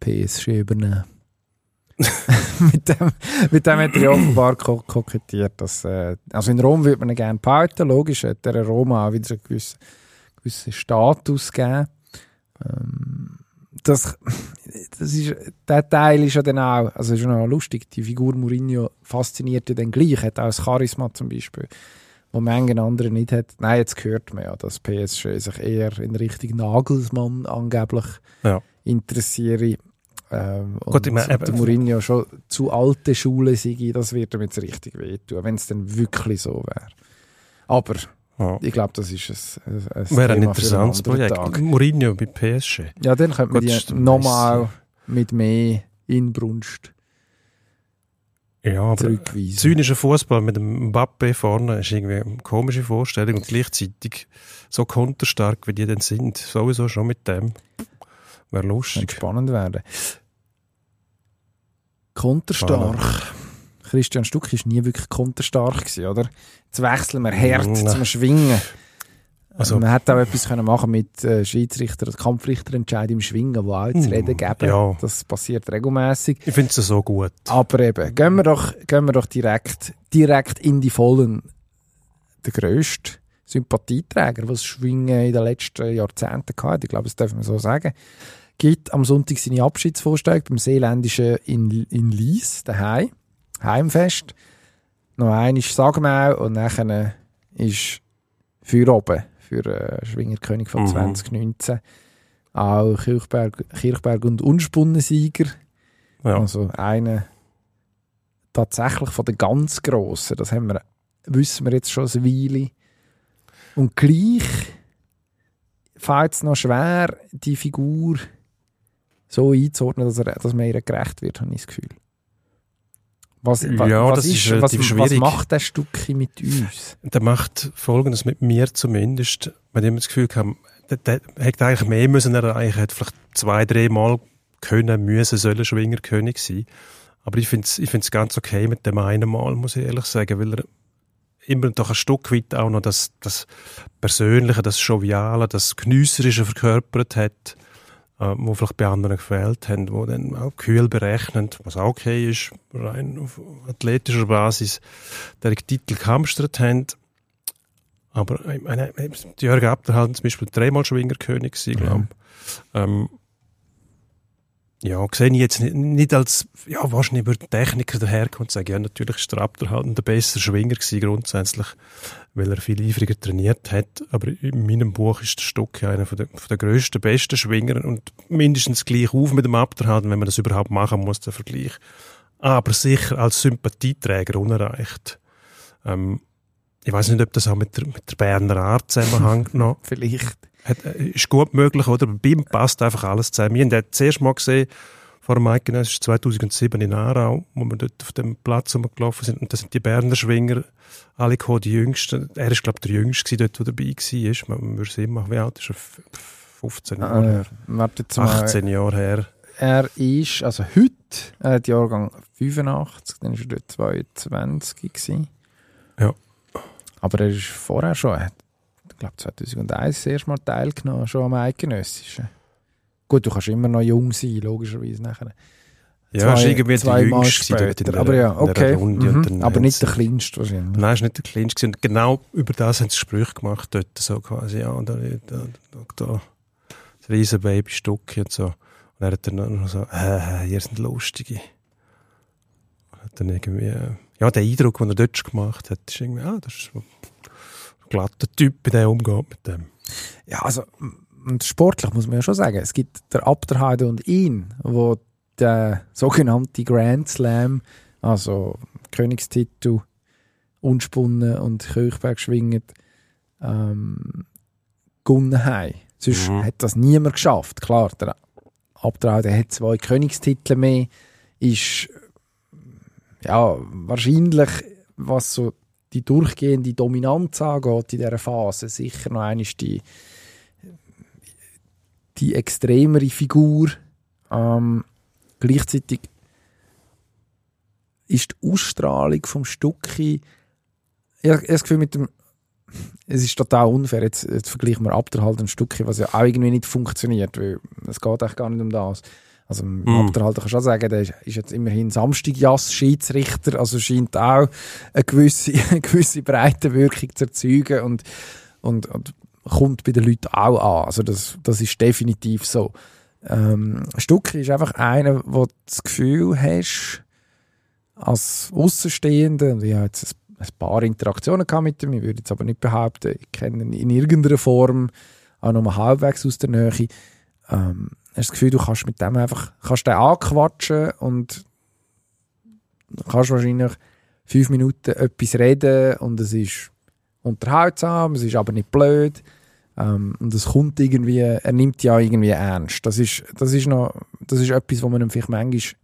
PSG übernehmen. mit, dem, mit dem hat er offenbar ko kokettiert. Dass, äh, also in Rom würde man ihn gerne behalten, logisch, hat der Roma auch wieder einen gewissen, gewissen Status gegeben. Ähm, das, das ist, der Teil ist ja dann auch, also ist ja noch lustig, die Figur Mourinho fasziniert ja dann gleich, hat auch das Charisma zum Beispiel, wo manche andere nicht hat. Nein, jetzt hört man ja, dass PSG sich eher in Richtung Nagelsmann angeblich Ja. interessiere. Ähm, Gut, ich meine, der Mourinho schon zu alte Schule sei, das wird ihm jetzt richtig wehtun, wenn es dann wirklich so wäre. Aber Ja. ich glaube, das ist ein, ein, ein Wäre ein interessantes Projekt. Tag. Mourinho bei PSG. Ja, dann könnte man die nochmal mit mehr Inbrunst Ja, aber zurückweisen. zynischer Fußball mit dem Mbappe vorne ist irgendwie eine komische Vorstellung und gleichzeitig so konterstark, wie die denn sind. Sowieso schon mit dem. Wäre lustig. spannend werden. Konterstark. Christian Stuck ist nie wirklich konterstark gewesen, oder? Jetzt wechseln wir hart Nein. zum Schwingen. Also- man hätte auch etwas können machen mit äh, Schiedsrichter, Kampfrichterentscheid im Schwingen, wo auch zu Mm, reden geben. ja. Das passiert regelmäßig. Ich finde es so gut. Aber eben, gehen wir doch, gehen wir doch direkt, direkt in die Vollen. Der grösste Sympathieträger, was Schwingen in den letzten Jahrzehnten hatte, ich glaube, das dürfen wir so sagen, gibt am Sonntag seine Abschiedsvorstellung beim Seeländischen in, in Lies, daheim, Heimfest. Noch einmal Sagmau und nachher ist für oben, für äh, Schwingerkönig von Mhm. 2019. Auch Kirchberg, Kirchberg und Unspunnen-Sieger. Ja. Also einer tatsächlich von den ganz Grossen, das haben wir, wissen wir jetzt schon eine Weile. Und gleich fällt es noch schwer, die Figur so einzuordnen, dass, er, dass man ihr gerecht wird, habe ich das Gefühl. Was, wa- Ja, was das ist was, relativ was schwierig. macht das Stückchen mit uns? Der macht Folgendes mit mir zumindest. Mit dem das Gefühl gehabt, der, der hätte eigentlich mehr müssen erreichen, hätte vielleicht zwei, drei Mal können, müssen, sollen Schwingerkönig sein. Aber ich finde es ich find's ganz okay mit dem einen Mal, muss ich ehrlich sagen, weil er immer doch ein Stück weit auch noch das, das Persönliche, das Joviale, das Genüsserische verkörpert hat, äh, wo vielleicht bei anderen gefehlt haben, wo dann auch kühl berechnend, was auch okay ist, rein auf athletischer Basis, der Titel gehamstert haben. Aber meine, die Jörg Abderhalten zum Beispiel dreimal Schwingerkönig gewesen, Ja. glaube ich. Ähm, ja, sehe ich jetzt nicht, nicht als, ja, wahrscheinlich über die Techniker daherkommt und sage, ja, natürlich ist der Raptor halt ein besser Schwinger gewesen, grundsätzlich, weil er viel eifriger trainiert hat. Aber in meinem Buch ist der Stock ja einer von der, von der grössten, besten Schwinger und mindestens gleich auf mit dem Raptor halten, wenn man das überhaupt machen muss, der Vergleich. Aber sicher als Sympathieträger unerreicht. Ähm, ich weiß nicht, ob das auch mit der, mit der Berner Art zusammenhängt noch. Vielleicht. Hat, äh, ist gut möglich, oder? Bei ihm passt einfach alles zusammen. Wir haben den zuerst mal gesehen, vor dem Eidgenöss, 2007 in Aarau, wo wir dort auf dem Platz rumgelaufen sind. Und da sind die Berner Schwinger alle gekommen, die Jüngsten. Er ist, glaube ich, der Jüngste der dort, der dabei war. Man würde sehen, wie alt ist er? 15 Jahre her. Äh, warte jetzt mal. 18 Jahre her. Er ist, also heute, er hat Jahrgang 85, dann war er dort 22 gewesen. Ja. Aber er ist vorher schon, er hat, ich glaube 2001 das erste Mal teilgenommen, schon am Eidgenössischen. Gut, du kannst immer noch jung sein, logischerweise nachher. Ja, Zwei- irgendwie der zweimal Jüngste dort in der, Aber ja, der okay. Mhm. Aber nicht der kleinste wahrscheinlich. Nein, ist nicht der Kleinste. Und genau über das haben sie Sprüche gemacht dort, so quasi, ja, da, da, da, da das riesen Babystück und so. Und er hat dann noch so, äh, ihr sind Lustige. Und hat dann irgendwie, äh, ja, der Eindruck, den er dort gemacht hat, ist irgendwie, ah, das ist glatter Typ, der umgeht mit dem. Ja, also und sportlich muss man ja schon sagen, es gibt der Abderheide und ihn, wo der sogenannte Grand Slam, also Königstitel, Unspunnen und Kirchberg schwinget, ähm, gewonnen haben. Sonst Mhm. hat das niemand geschafft. Klar, der Abderheide hat zwei Königstitel mehr, ist ja wahrscheinlich, was so die durchgehende Dominanz angeht in dieser Phase, sicher noch einmal die die extremere Figur. Ähm, gleichzeitig ist die Ausstrahlung vom Stucki ich habe das Gefühl mit dem es ist total unfair, jetzt, jetzt vergleichen wir Abderhalt und Stucki, was ja auch irgendwie nicht funktioniert, weil es geht eigentlich gar nicht um das. Also im Mhm. Abderhalt kann ich schon sagen, der ist, ist jetzt immerhin Samstagjass-Schiedsrichter, also scheint auch eine gewisse, eine gewisse Breitenwirkung zu erzeugen und, und, und kommt bei den Leuten auch an. Also das, das ist definitiv so. Ähm, Stucki ist einfach einer, wo du das Gefühl hast, als Außenstehende, und ich habe jetzt ein, paar Interaktionen gehabt mit ihm, ich würde jetzt aber nicht behaupten, ich kenne ihn in irgendeiner Form, auch noch mal halbwegs aus der Nähe, ähm, hast das Gefühl, du kannst mit dem einfach, kannst den anquatschen und kannst wahrscheinlich fünf Minuten etwas reden und es ist unterhaltsam, es ist aber nicht blöd ähm, und es kommt irgendwie, er nimmt ja irgendwie ernst. Das ist, das ist noch, das ist etwas, wo man ihm vielleicht manchmal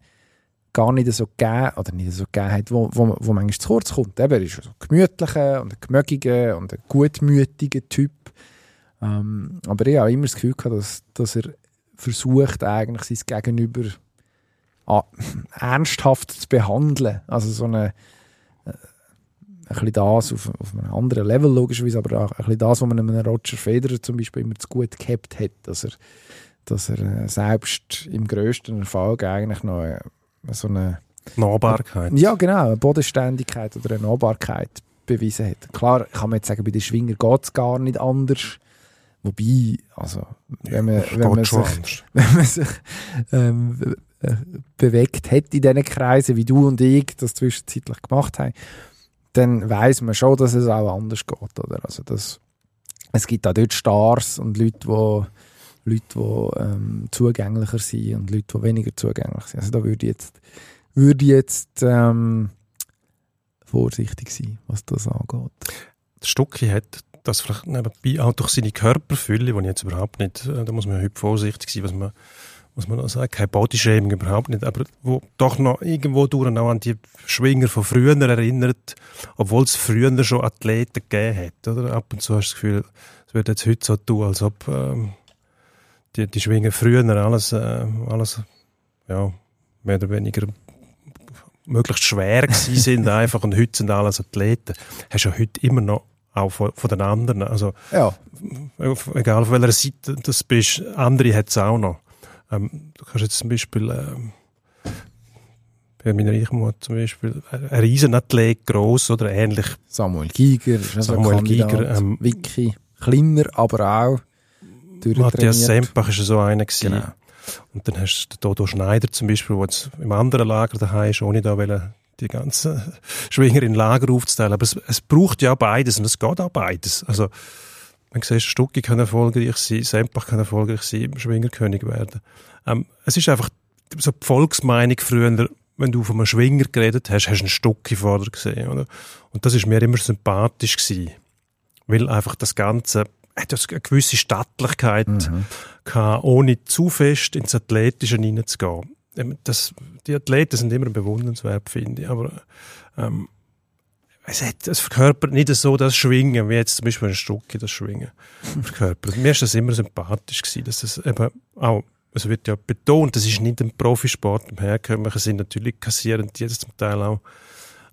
gar nicht so gegeben, oder nicht so gegeben hat, wo, wo, wo manchmal zu kurz kommt. Eben, er ist ein gemütlicher und ein gemögiger und ein gutmütiger Typ. Ähm, aber ich habe immer das Gefühl gehabt, dass, dass er versucht, eigentlich sein Gegenüber ah, ernsthaft zu behandeln. Also so eine, äh, ein bisschen das auf, auf einem anderen Level logischerweise, aber auch ein bisschen das, was man einem Roger Federer zum Beispiel immer zu gut gehabt hat, dass er, dass er äh, selbst im grössten Erfolg eigentlich noch äh, so eine Nahbarkeit. ja, genau, eine Bodenständigkeit oder eine Nahbarkeit bewiesen hat. Klar, kann man jetzt sagen, bei den Schwinger geht es gar nicht anders. Wobei, also, wenn man, Das wenn man sich, wenn man sich ähm, äh, bewegt hat in diesen Kreisen, wie du und ich das zwischenzeitlich gemacht haben, dann weiß man schon, dass es auch anders geht. Oder? Also das, es gibt auch dort Stars und Leute, die Leute, die ähm, zugänglicher sind und Leute, die weniger zugänglich sind. Also da würde ich jetzt, würde ich jetzt ähm, vorsichtig sein, was das angeht. Stucki hat das vielleicht nebenbei auch durch seine Körperfülle, die ich jetzt überhaupt nicht, äh, da muss man heute vorsichtig sein, was man, was man da sagt, kein Bodyshaming überhaupt nicht, aber wo doch noch irgendwo durch auch an die Schwinger von früher erinnert, obwohl es früher schon Athleten gegeben hat, oder? Ab und zu hast du das Gefühl, es wird jetzt heute so tun, als ob ähm, die, die Schwinger früher alles, äh, alles, ja, mehr oder weniger möglichst schwer gewesen sind einfach und heute sind alles Athleten. Hast du ja heute immer noch auch von, von den anderen. Also, Ja, egal auf welcher Seite das bist, andere hat es auch noch. Ähm, du kannst jetzt zum Beispiel, ähm, bei meiner Reichmutter zum Beispiel, ein Riesenathlet, gross oder ähnlich. Samuel Giger also Samuel Kandidat. Giger, ähm, Vicky, kleiner, aber auch Matthias. Sempach ist so einer gewesen. Genau. Und dann hast du den Dodo Schneider zum Beispiel, der jetzt im anderen Lager daheim ist, ohne da wollen, die ganzen Schwinger in Lager aufzuteilen. Aber es, es braucht ja beides und es geht auch beides. Also, man sieht, Stucki kann erfolgreich sein, Sempach kann erfolgreich sein, Schwingerkönig werden. Ähm, es ist einfach so die Volksmeinung früher, wenn du von einem Schwinger geredet hast, hast du einen Stucki vorher gesehen, oder? Und das ist mir immer sympathisch gewesen. Weil einfach das Ganze, hat eine gewisse Stattlichkeit mhm. gehabt, ohne zu fest ins Athletische hineinzugehen. Ähm, das, die Athleten sind immer bewundernswert, finde ich, aber ähm, es, hat, es verkörpert nicht so das Schwingen, wie jetzt zum Beispiel ein Stucki das Schwingen verkörpert. Mir ist das immer sympathisch gewesen, dass es eben auch, es wird ja betont, das ist nicht ein Profisport, im Herkömmlichen sind natürlich kassieren die jetzt zum Teil auch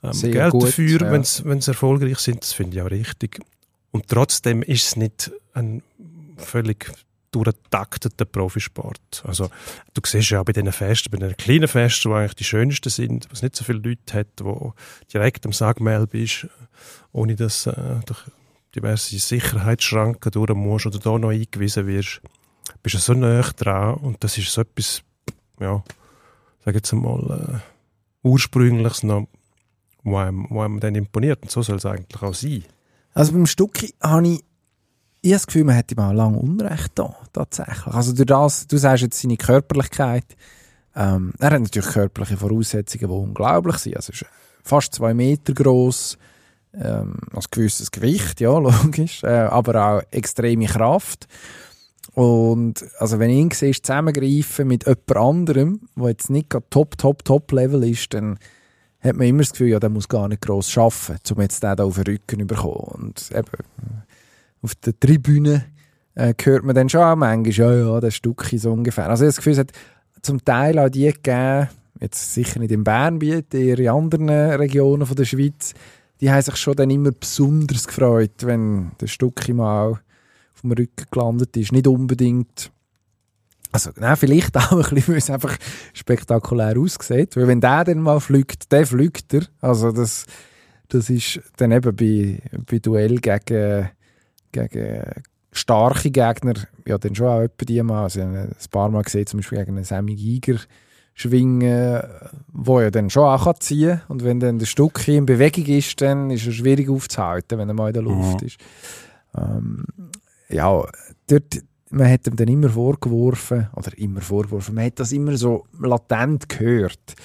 ähm, Geld gut, dafür, ja. wenn sie erfolgreich sind, das finde ich auch richtig. Und trotzdem ist es nicht ein völlig durchtakteter Profisport. Also, du siehst ja auch bei diesen Festen, bei den kleinen Festen, die eigentlich die schönsten sind, wo es nicht so viele Leute hat, wo direkt am Sagmehl bist, ohne dass äh, durch diverse Sicherheitsschranken durch musst oder da noch eingewiesen wirst, bist du so nah dran und das ist so etwas, ja, sag jetzt einmal, äh, ursprüngliches noch, wo einem, wo einem dann imponiert und so soll es eigentlich auch sein. Also beim Stucki habe ich ich habe das Gefühl, man hätte ihm auch lange Unrecht da, tatsächlich. Also durch das, du sagst jetzt seine Körperlichkeit, ähm, er hat natürlich körperliche Voraussetzungen, die unglaublich sind. Also ist fast zwei Meter groß, ähm, ein gewisses Gewicht, ja, logisch, äh, aber auch extreme Kraft. Und also wenn ihn siehst, zusammengreifen mit jemand anderem, der jetzt nicht top, top, top Level ist, dann hat man immer das Gefühl, ja, der muss gar nicht gross arbeiten, um jetzt den da auf den Rücken zu bekommen. Und eben, auf der Tribüne äh, hört man dann schon auch manchmal, ja, ja, das Stück so ungefähr. Also ich habe das Gefühl, es hat zum Teil auch die gegeben, jetzt sicher nicht im Bernbiet, eher in anderen Regionen von der Schweiz, die haben sich schon dann immer besonders gefreut, wenn der Stück mal auf dem Rücken gelandet ist. Nicht unbedingt also, nein, vielleicht auch ein bisschen, weil es einfach spektakulär aussieht. Weil wenn der dann mal fliegt, der fliegt er. Also, das, das ist dann eben bei, bei Duell gegen gegen starke Gegner, ja, dann schon auch etwa die mal, also ein paar Mal gesehen, zum Beispiel gegen einen Sammy Giger schwingen, wo er dann schon auch ziehen kann. Und wenn dann der Stück in Bewegung ist, dann ist er schwierig aufzuhalten, wenn er mal in der Luft mhm. ist. Ähm, ja, dort, man hat ihm dann immer vorgeworfen, oder immer vorgeworfen, man hat das immer so latent gehört.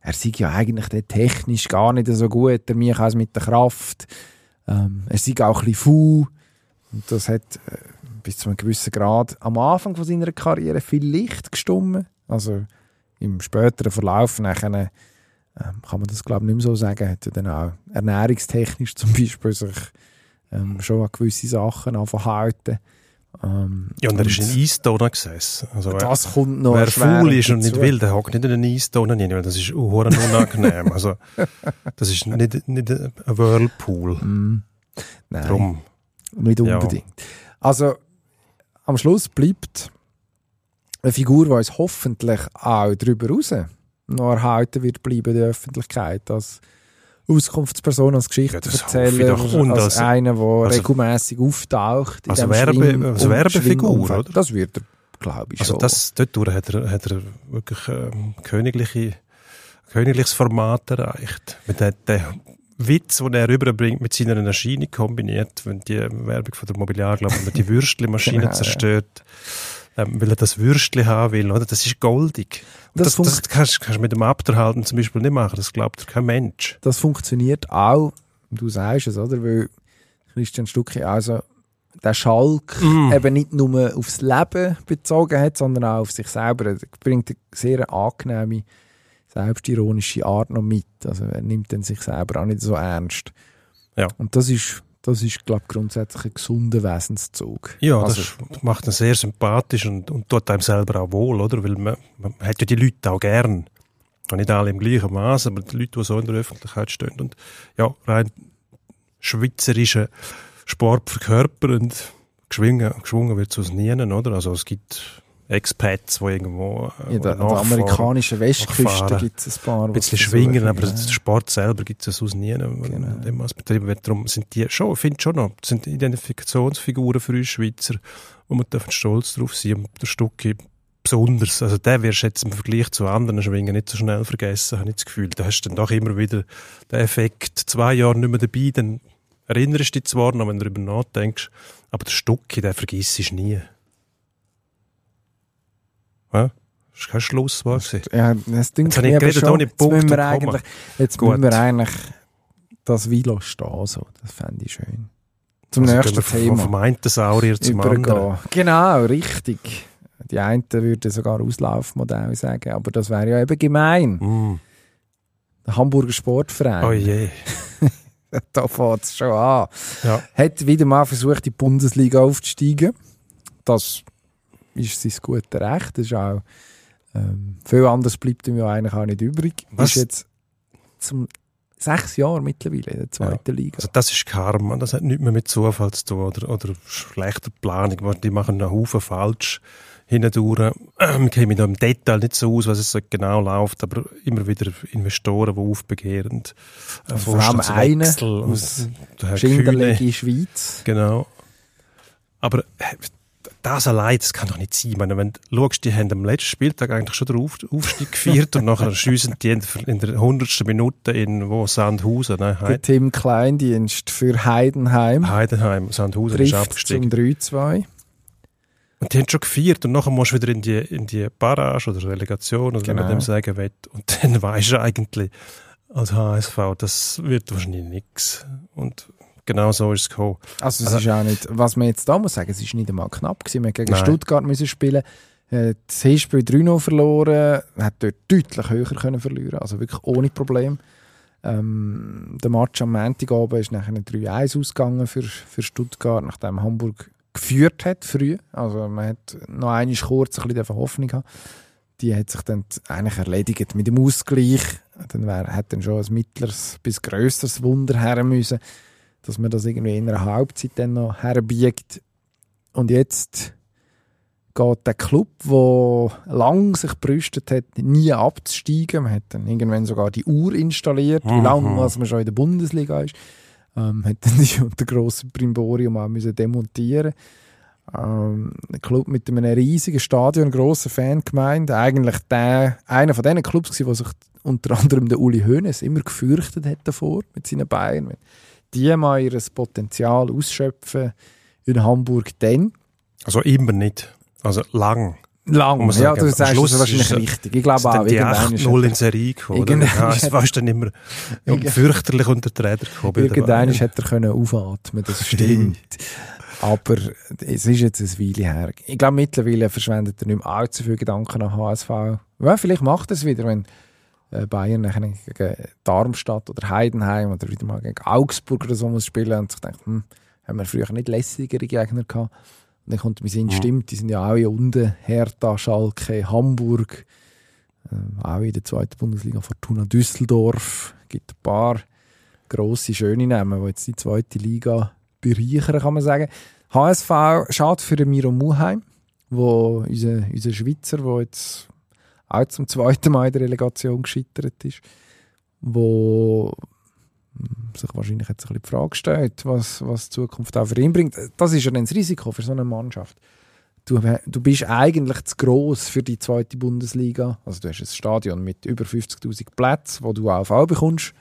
Er sei ja eigentlich technisch gar nicht so gut, der mich als mit der Kraft. Ähm, er sei auch ein bisschen faul. Und das hat äh, bis zu einem gewissen Grad am Anfang von seiner Karriere viel Licht gestummen. Also im späteren Verlauf nachher, äh, kann man das glaube ich nicht mehr so sagen, hat er dann auch ernährungstechnisch zum Beispiel sich ähm, schon an gewisse Sachen verhalten. Ähm, ja, und er ist in Eistonne gesessen. Also das wer, kommt noch Wer faul ist und nicht will, der hockt nicht in einen Eistonne rein, weil das ist unangenehm. also, das ist nicht, nicht ein Whirlpool. Mm. Nein. Drum nicht unbedingt. Ja. Also, am Schluss bleibt eine Figur, die uns hoffentlich auch darüber raus noch erhalten wird bleiben in der Öffentlichkeit als Auskunftsperson, als Geschichtenerzähler, ja, als einer, der also, regelmäßig auftaucht. Also, Werbe, also Werbefigur, oder? Das wird er, glaube ich, also schon. Das, dort hat er, hat er wirklich ähm, königliche, königliches Format erreicht. Mit der, der Witz, den er rüberbringt mit seiner Erscheinung kombiniert, wenn die Werbung von der Mobiliar, glaube ich, die Würstli-Maschine genau, zerstört, ja. ähm, weil er das Würstli haben will, oder? Das ist goldig. Das, das, das kannst, du mit dem Abderhalten zum Beispiel nicht machen, das glaubt kein Mensch. Das funktioniert auch, du sagst es, oder? Weil Christian Stucki also der Schalk mm. eben nicht nur aufs Leben bezogen hat, sondern auch auf sich selber. Er bringt eine sehr angenehme selbstironische Art noch mit. Also er nimmt dann sich selber auch nicht so ernst. Ja. Und das ist, das ist, glaube ich, grundsätzlich ein gesunder Wesenszug. Ja, also, das macht ihn sehr sympathisch und, und tut einem selber auch wohl, oder? Weil man, man hat ja die Leute auch gern. Und nicht alle im gleichen Maß, aber die Leute, die so in der Öffentlichkeit stehen und ja, rein schweizerische Sport verkörpernd, geschwungen, geschwungen wird es aus Nienen, oder? Also es gibt Expats, die irgendwo äh, In der, der amerikanischen Westküste gibt es ein paar. Ein bisschen schwingen, aber ja. der Sport selber gibt es aus nie, genau. betrieben wird. Darum sind die schon, ich finde schon noch, sind Identifikationsfiguren für uns Schweizer, wo wir dürfen stolz drauf sein. Und der Stucki besonders. Also den wirst du jetzt im Vergleich zu anderen Schwingen nicht so schnell vergessen, habe ich das Gefühl. Da hast du dann doch immer wieder den Effekt, zwei Jahre nicht mehr dabei, dann erinnerst du dich zwar noch, wenn du darüber nachdenkst, aber der Stucki, den vergisst du nie. Ja? Das war kein Schlusswort. Ja, das dünkt Jetzt habe ich geredet schon, ohne jetzt müssen wir eigentlich, jetzt Gut. müssen wir eigentlich das Vilo stehen, so. Das fände ich schön. Zum Also nächsten Thema. Vom einen Saurier zum anderen. übergehen. Genau, richtig. Die einen würden sogar Auslaufmodell sagen, aber das wäre ja eben gemein. Mm. Der Hamburger Sportverein, Oh je. da fängt es schon an, Ja. hat wieder mal versucht, die Bundesliga aufzusteigen. Das ist sein gutes Recht. Das ist auch, ähm, viel anderes bleibt ihm ja eigentlich auch nicht übrig. Was? Ist jetzt zum sechs Jahre mittlerweile in der zweiten Liga. Also das ist Karma, das hat nichts mehr mit Zufall zu tun oder, oder schlechter Planung. Die machen einen Haufen falsch hindurch. Wir kennen da im Detail nicht so aus, was es so genau läuft, aber immer wieder Investoren, die aufbegehren. Äh, vor allem und aus Schinderleg in Schweiz. Genau. Aber äh, das allein, das kann doch nicht sein. Ich meine, wenn du schaust, die haben am letzten Spieltag eigentlich schon den Auf Aufstieg gefeiert und nachher schiessen die in der- in der 100. Minute in wo, Sandhausen, ne? Der Tim Kleindienst für Heidenheim Heidenheim, Sandhausen ist abgestiegen. zum 3-2. Und die haben schon gefeiert und nachher musst du wieder in die, in die Barrage oder Relegation oder wie Genau. man dem sagen will. Und dann weisst du eigentlich als HSV, das wird wahrscheinlich nichts. Und genau so ist es gekommen. Also es Also- ist auch nicht, was man jetzt da muss sagen, es ist nicht einmal knapp gewesen. Wir haben gegen Nein. Stuttgart müssen spielen, äh, das Hinspiel 3-0 verloren, hat dort deutlich höher können verlieren, also wirklich ohne Problem. Ähm, der Match am Montagabend ist nachher 3-1 ausgegangen für, für Stuttgart, nachdem Hamburg geführt hat früh. Also man hat noch einmal kurz ein bisschen Hoffnung gehabt. Die hat sich dann eigentlich erledigt mit dem Ausgleich. Dann wär, hat dann schon ein mittleres bis grösseres Wunder her müssen dass man das irgendwie in einer Halbzeit dann noch herbiegt. Und jetzt geht der Club, der lang sich brüstet hat, nie abzusteigen. Man hat dann irgendwann sogar die Uhr installiert, wie lange was man schon in der Bundesliga ist. Ähm, hat dann die unter grossem Brimborium auch müssen demontieren ähm, ein Club mit einem riesigen Stadion, grosser Fangemeinde. Eigentlich der, einer von diesen Clubs, wo sich unter anderem der Uli Hoeneß immer gefürchtet hat davor mit seinen Bayern. Die mal ihr Potenzial ausschöpfen in Hamburg, dann Also immer nicht. Also lang. lang. Ja, sagen, du sagst Schluss das wahrscheinlich richtig. Ich glaube auch, die irgendwann ist 8-0 in Serie gekommen. Ja, es war dann immer fürchterlich unter die Räder gekommen. Irgendwann hätte er können aufatmen das stimmt. Aber es ist jetzt ein Weile her. Ich glaube, mittlerweile verschwendet er nicht mehr allzu viel Gedanken an HSV. Ja, vielleicht macht er es wieder, wenn Bayern nachher gegen Darmstadt oder Heidenheim oder wieder mal gegen Augsburg oder so muss spielen und sich denkt, hm, haben wir früher nicht lässigere Gegner gehabt. Und dann kommt mein Sinn, Mhm. stimmt, die sind ja auch hier unten, Hertha, Schalke, Hamburg, äh, auch in der zweiten Bundesliga, Fortuna Düsseldorf, gibt ein paar grosse, schöne Namen, die jetzt die zweite Liga bereichern, kann man sagen. HSV, schade für den Miro Muheim, wo unser, unser Schweizer, der jetzt auch zum zweiten Mal in der Relegation gescheitert ist, wo sich wahrscheinlich jetzt ein bisschen die Frage stellt, was, was die Zukunft auch für ihn bringt. Das ist ja dann das Risiko für so eine Mannschaft. Du, du bist eigentlich zu gross für die zweite Bundesliga. Also du hast ein Stadion mit über 50'000 Plätzen, wo du AV bekommst,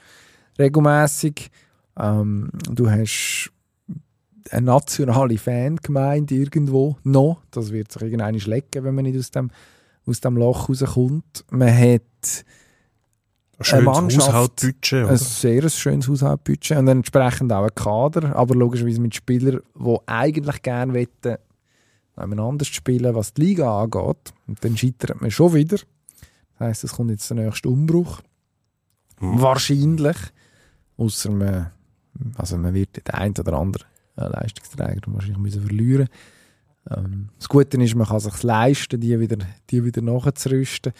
regelmäßig. Ähm, du hast eine nationale Fangemeinde irgendwo noch. Das wird sich irgendwann lecken, wenn man nicht aus dem, aus dem Loch rauskommt. Man hat Ein schönes Haushaltbudget. ein sehr schönes Haushaltbudget und entsprechend auch ein Kader, aber logischerweise mit Spielern, die eigentlich gerne wollen, nebeneinander spielen, was die Liga angeht. Und dann scheitert man schon wieder. Das heisst, es kommt jetzt der nächste Umbruch. Hm. Wahrscheinlich. Außer man, also man wird den einen oder anderen äh, Leistungsträger wahrscheinlich müssen verlieren ähm, Das Gute ist, man kann sich leisten, die wieder, die wieder nachzurüsten.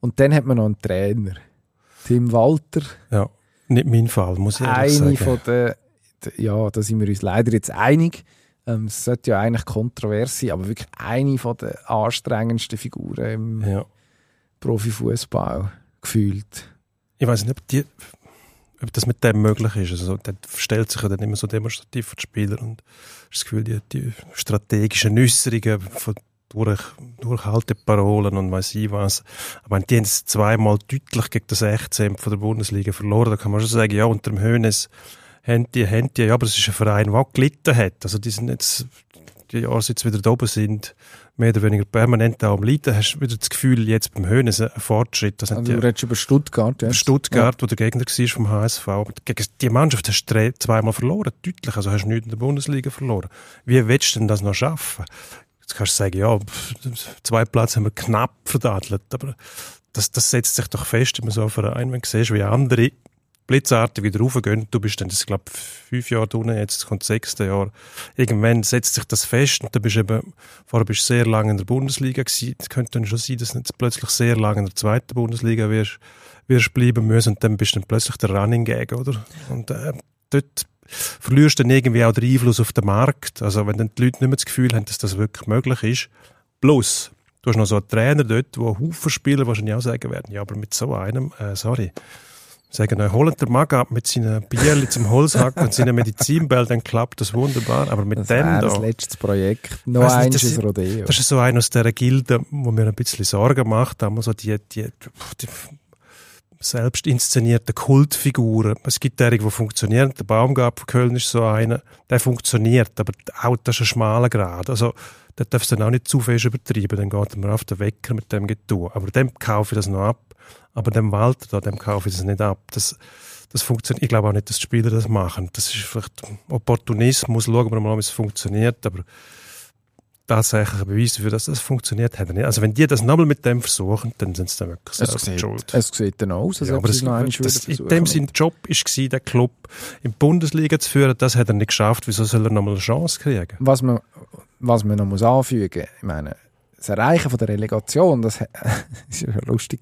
Und dann hat man noch einen Trainer. Tim Walter, Ja, nicht mein Fall, muss ich ehrlich eine sagen. von den, ja, da sind wir uns leider jetzt einig. Ähm, es sollte ja eigentlich kontrovers sein, aber wirklich eine von der anstrengendsten Figuren im Ja. Profifußball gefühlt. Ich weiß nicht, ob, die, ob das mit dem möglich ist. Also, der stellt sich ja dann immer so demonstrativ vor die Spieler und das Gefühl, die, die strategischen Äußerungen von durch, Durchhalteparolen und weiß ich was. Aber die haben es zweimal deutlich gegen das Echtzemp von der Bundesliga verloren. Da kann man schon sagen, ja, unter dem Hönes haben die, haben die, ja, aber es ist ein Verein, der gelitten hat. Also die sind jetzt, die Jahre jetzt wieder da oben sind, mehr oder weniger permanent auch am Leiden, hast du wieder das Gefühl, jetzt beim Hönes ein Fortschritt. Das Also, die, du redest über Stuttgart, ja. Stuttgart, wo der Gegner war vom HSV. Gegen die Mannschaft hast du zweimal verloren, deutlich. Also hast du nichts in der Bundesliga verloren. Wie willst du denn das noch schaffen? Jetzt kannst du sagen, ja, zwei Plätze haben wir knapp verdadelt, aber das, das setzt sich doch fest in so einem Verein, wenn du siehst, wie andere blitzartig wieder raufgehen. Du bist dann, das glaube fünf Jahre unten, jetzt kommt das sechste Jahr. Irgendwann setzt sich das fest und dann bist du eben, vorher bist du sehr lange in der Bundesliga gewesen. Es könnte dann schon sein, dass du plötzlich sehr lange in der zweiten Bundesliga wirst, wirst bleiben müssen und dann bist du dann plötzlich der Running Gag, oder? Und äh, dort verlierst du dann irgendwie auch den Einfluss auf den Markt. Also wenn dann die Leute nicht mehr das Gefühl haben, dass das wirklich möglich ist. Plus, du hast noch so einen Trainer dort, wo Haufen Spieler wahrscheinlich auch sagen werden, ja, aber mit so einem, äh, sorry, sagen, euch holt der Mag ab mit seinen Bierli zum Holzhacken und seinen Medizinbällen, dann klappt das wunderbar. Aber mit Das dem da, das letzte Projekt. Noch nicht, eins das ist Rodeo. das ist so einer aus dieser Gilde, wo mir ein bisschen Sorgen macht, haben so die, die, die selbst inszenierten Kultfiguren. Es gibt derige, die funktionieren. Der Baumgart von Köln ist so einer, der funktioniert, aber auch das ist ein schmaler Grad. Also, da darfst du dann auch nicht zu fest übertreiben, dann geht mir auf den Wecker mit dem Getue. Aber dem kaufe ich das noch ab. Aber dem Walter da, dem kaufe ich das nicht ab. Das, das funktioniert. Ich glaube auch nicht, dass die Spieler das machen. Das ist vielleicht Opportunismus. Schauen wir mal, wie es funktioniert. Aber tatsächlich ein Beweis dafür, dass das funktioniert, hat nicht. Also wenn die das nochmal mit dem versuchen, dann sind sie dann wirklich es, selbst sieht, schuld. es sieht dann aus, als Ja, aber es noch das, in dem sein Job war, den Club in die Bundesliga zu führen, das hat er nicht geschafft. Wieso soll er nochmal eine Chance kriegen? was man, was man noch muss anfügen ich meine, das Erreichen von der Relegation, das ist ja lustig,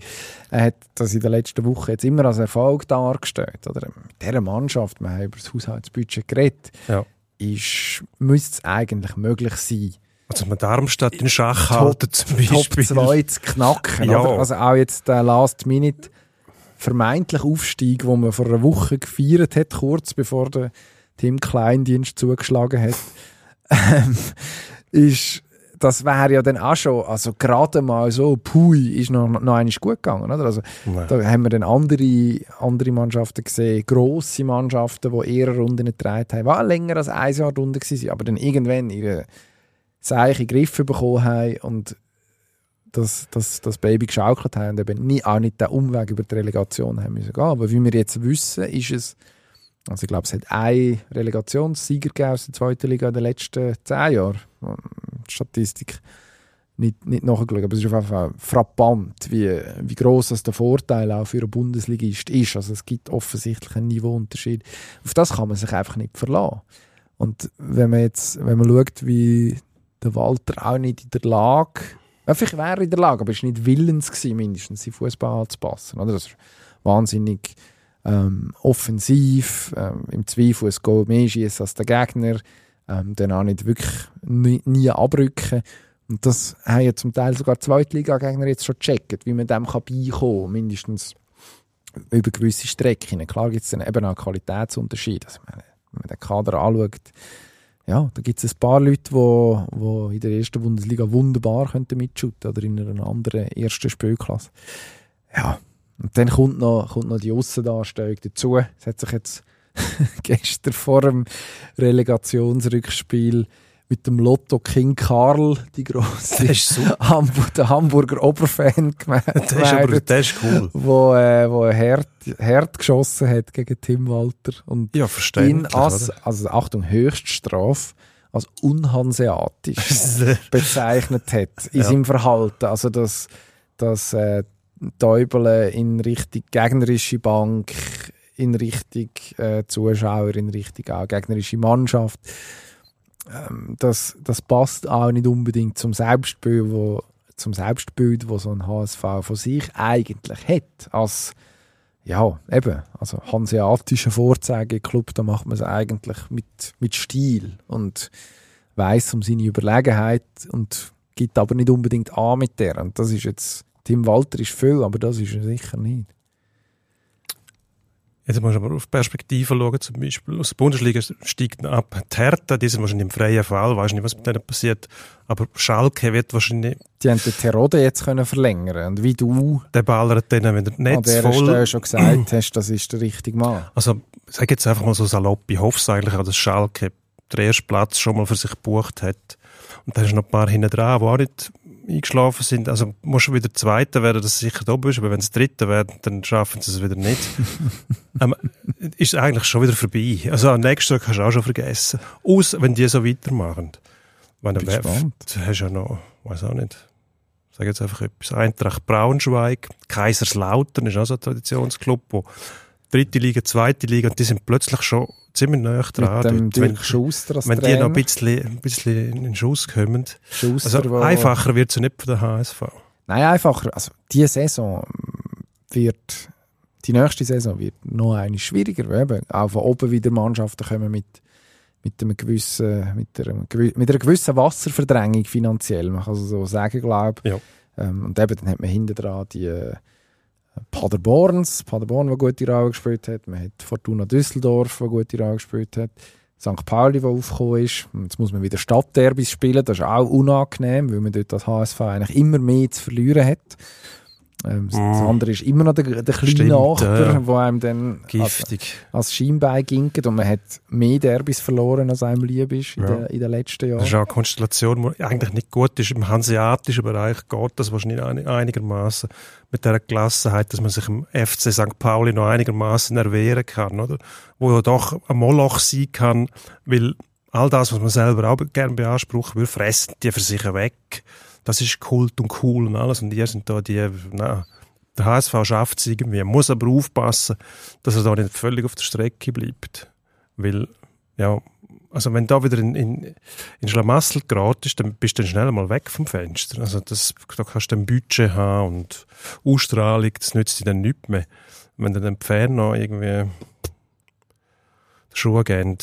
er hat das in der letzten Woche jetzt immer als Erfolg dargestellt. Oder? Mit dieser Mannschaft, wir haben über das Haushaltsbudget geredet, Ja. ist, müsste es eigentlich möglich sein, Also man Darmstadt in Schach Top- halten zum Top Beispiel. 2 zu knacken. Ja. Oder? Also auch jetzt der Last Minute vermeintlich Aufstieg, wo man vor einer Woche gefeiert hat, kurz bevor der Tim Kleindienst zugeschlagen hat, ähm, ist, das wäre ja dann auch schon, also gerade mal so, pui, ist noch, noch einmal gut gegangen, oder? Also, Nein. da haben wir dann andere, andere Mannschaften gesehen, grosse Mannschaften, die eher Runden getragen haben, auch länger als ein Jahr Runde waren, aber dann irgendwann ihre Zeichen Griffe bekommen haben und das, das, das Baby geschaukelt haben und eben nie, auch nicht den Umweg über die Relegation haben müssen gehen. Aber wie wir jetzt wissen, ist es, also ich glaube, es hat einen Relegationssieger aus der zweiten Liga in den letzten zehn Jahren. Die Statistik nicht, nicht nachgeschaut, aber es ist auf jeden Fall frappant, wie, wie gross das der Vorteil auch für einen Bundesligist ist. Also es gibt offensichtlich einen Niveauunterschied. Auf das kann man sich einfach nicht verlassen. Und wenn man jetzt, wenn man schaut, wie der Walter auch nicht in der Lage, vielleicht wäre in der Lage, aber er war nicht willens gewesen, mindestens in Fußball anzupassen. Oder? Das ist wahnsinnig ähm, offensiv, ähm, im Zweifel Goal mehr schießen als der Gegner, ähm, dann auch nicht wirklich nie, nie abrücken. Und das haben ja zum Teil sogar Zweitliga-Gegner jetzt schon gecheckt, wie man dem kann beikommen kann, mindestens über gewisse Strecken. Klar gibt es dann eben auch Qualitätsunterschiede. Also, wenn man den Kader anschaut, ja, da gibt es ein paar Leute, die wo, wo in der ersten Bundesliga wunderbar könnten oder in einer anderen ersten Spielklasse. Ja, und dann kommt noch, kommt noch die Aussendarstellung dazu. Es hat sich jetzt gestern vor dem Relegationsrückspiel mit dem Lotto King Karl, die grosse. Hamburg, der Hamburger Oberfan gemeldet. Das ist aber das ist cool. wo, äh, wo hart, hart geschossen hat gegen Tim Walter und Ja, ihn als, also Achtung, Höchststrafe als unhanseatisch bezeichnet hat in Ja. seinem Verhalten. Also dass, dass äh, Täubele in Richtung gegnerische Bank, in Richtung äh, Zuschauer, in Richtung auch gegnerische Mannschaft. Ähm, das, das passt auch nicht unbedingt zum Selbstbild, wo, zum Selbstbild, wo so ein HSV von sich eigentlich hat. Als ja, eben, also hanseatischer Vorzeigeklub, da macht man es eigentlich mit, mit Stil und weiß um seine Überlegenheit und gibt aber nicht unbedingt an mit der. Und das ist jetzt, Tim Walter ist viel, aber das ist er sicher nicht. Jetzt musst du aber auf Perspektive schauen, zum Beispiel. Aus der Bundesliga steigt ab die Hertha, die sind wahrscheinlich im freien Fall, weiß nicht, was mit denen passiert. Aber Schalke wird wahrscheinlich, Die haben den Terode jetzt können verlängern Und wie du der ballert denen, wenn der an Netz voll... Stelle schon gesagt hast, das ist der richtige Mann. Also, sage jetzt einfach mal so salopp, ich hoffe es eigentlich auch, dass Schalke den ersten Platz schon mal für sich gebucht hat. Und da ist noch ein paar hinten dran, die auch nicht eingeschlafen sind. Also, musst du wieder Zweiter werden, dass du sicher da bist, aber wenn sie Dritter werden, dann schaffen sie es wieder nicht. ähm, ist eigentlich schon wieder vorbei. Also, am nächsten Tag hast du auch schon vergessen. Aus, wenn die so weitermachen. Wenn du gespannt. du hast ja noch, weiß auch nicht, ich sage jetzt einfach etwas, Eintracht Braunschweig, Kaiserslautern ist auch so ein Traditionsclub, wo dritte Liga, zweite Liga, und die sind plötzlich schon ziemlich nahe dran. Mit dem dort. wenn Dirk Schuster als wenn die noch ein bisschen, ein bisschen in den Schuss kommen. Schuster, Also einfacher wird es ja nicht für den HSV. Nein, einfacher. Also, diese Saison wird, die nächste Saison wird noch eine schwieriger. Weil eben auch von oben wieder Mannschaften kommen mit, mit, einem gewissen, mit, einer, mit einer gewissen Wasserverdrängung finanziell. Man kann es so sagen, glaube ich. Ja. Ähm, und eben, dann hat man hinten dran die Paderborns, Paderborn, der gute Rolle gespielt hat. Man hat Fortuna Düsseldorf, der gute Rolle gespielt hat. St. Pauli, der aufgekommen ist. Jetzt muss man wieder Stadtderbys spielen. Das ist auch unangenehm, weil man dort als HSV eigentlich immer mehr zu verlieren hat. Ähm, Das Mm. andere ist immer noch der, der kleine Stimmt, Nachbar, ja. wo einem dann als, Giftig. als Schienbein ginkt. Und man hat mehr Derbys verloren, als einem lieb ist in, Ja. den, in den letzten Das ist Jahren. auch eine Konstellation, die eigentlich nicht gut ist. Im hanseatischen Bereich geht das wahrscheinlich einig- einigermaßen mit der Gelassenheit, dass man sich im FC St. Pauli noch einigermaßen erwehren kann, oder? Wo ja doch ein Moloch sein kann, weil all das, was man selber auch gerne beanspruchen will, fressen die für sich weg. Das ist Kult und cool und alles. Und die sind da die, na, der HSV schafft es irgendwie, muss aber aufpassen, dass er da nicht völlig auf der Strecke bleibt. Weil, ja, also wenn du da wieder in, in, in Schlamassel geratest, dann bist du dann schnell mal weg vom Fenster. Also das, da kannst du dann Budget haben und Ausstrahlung, das nützt dir dann nichts mehr. Wenn dann die Pferde noch irgendwie die Schuhe geben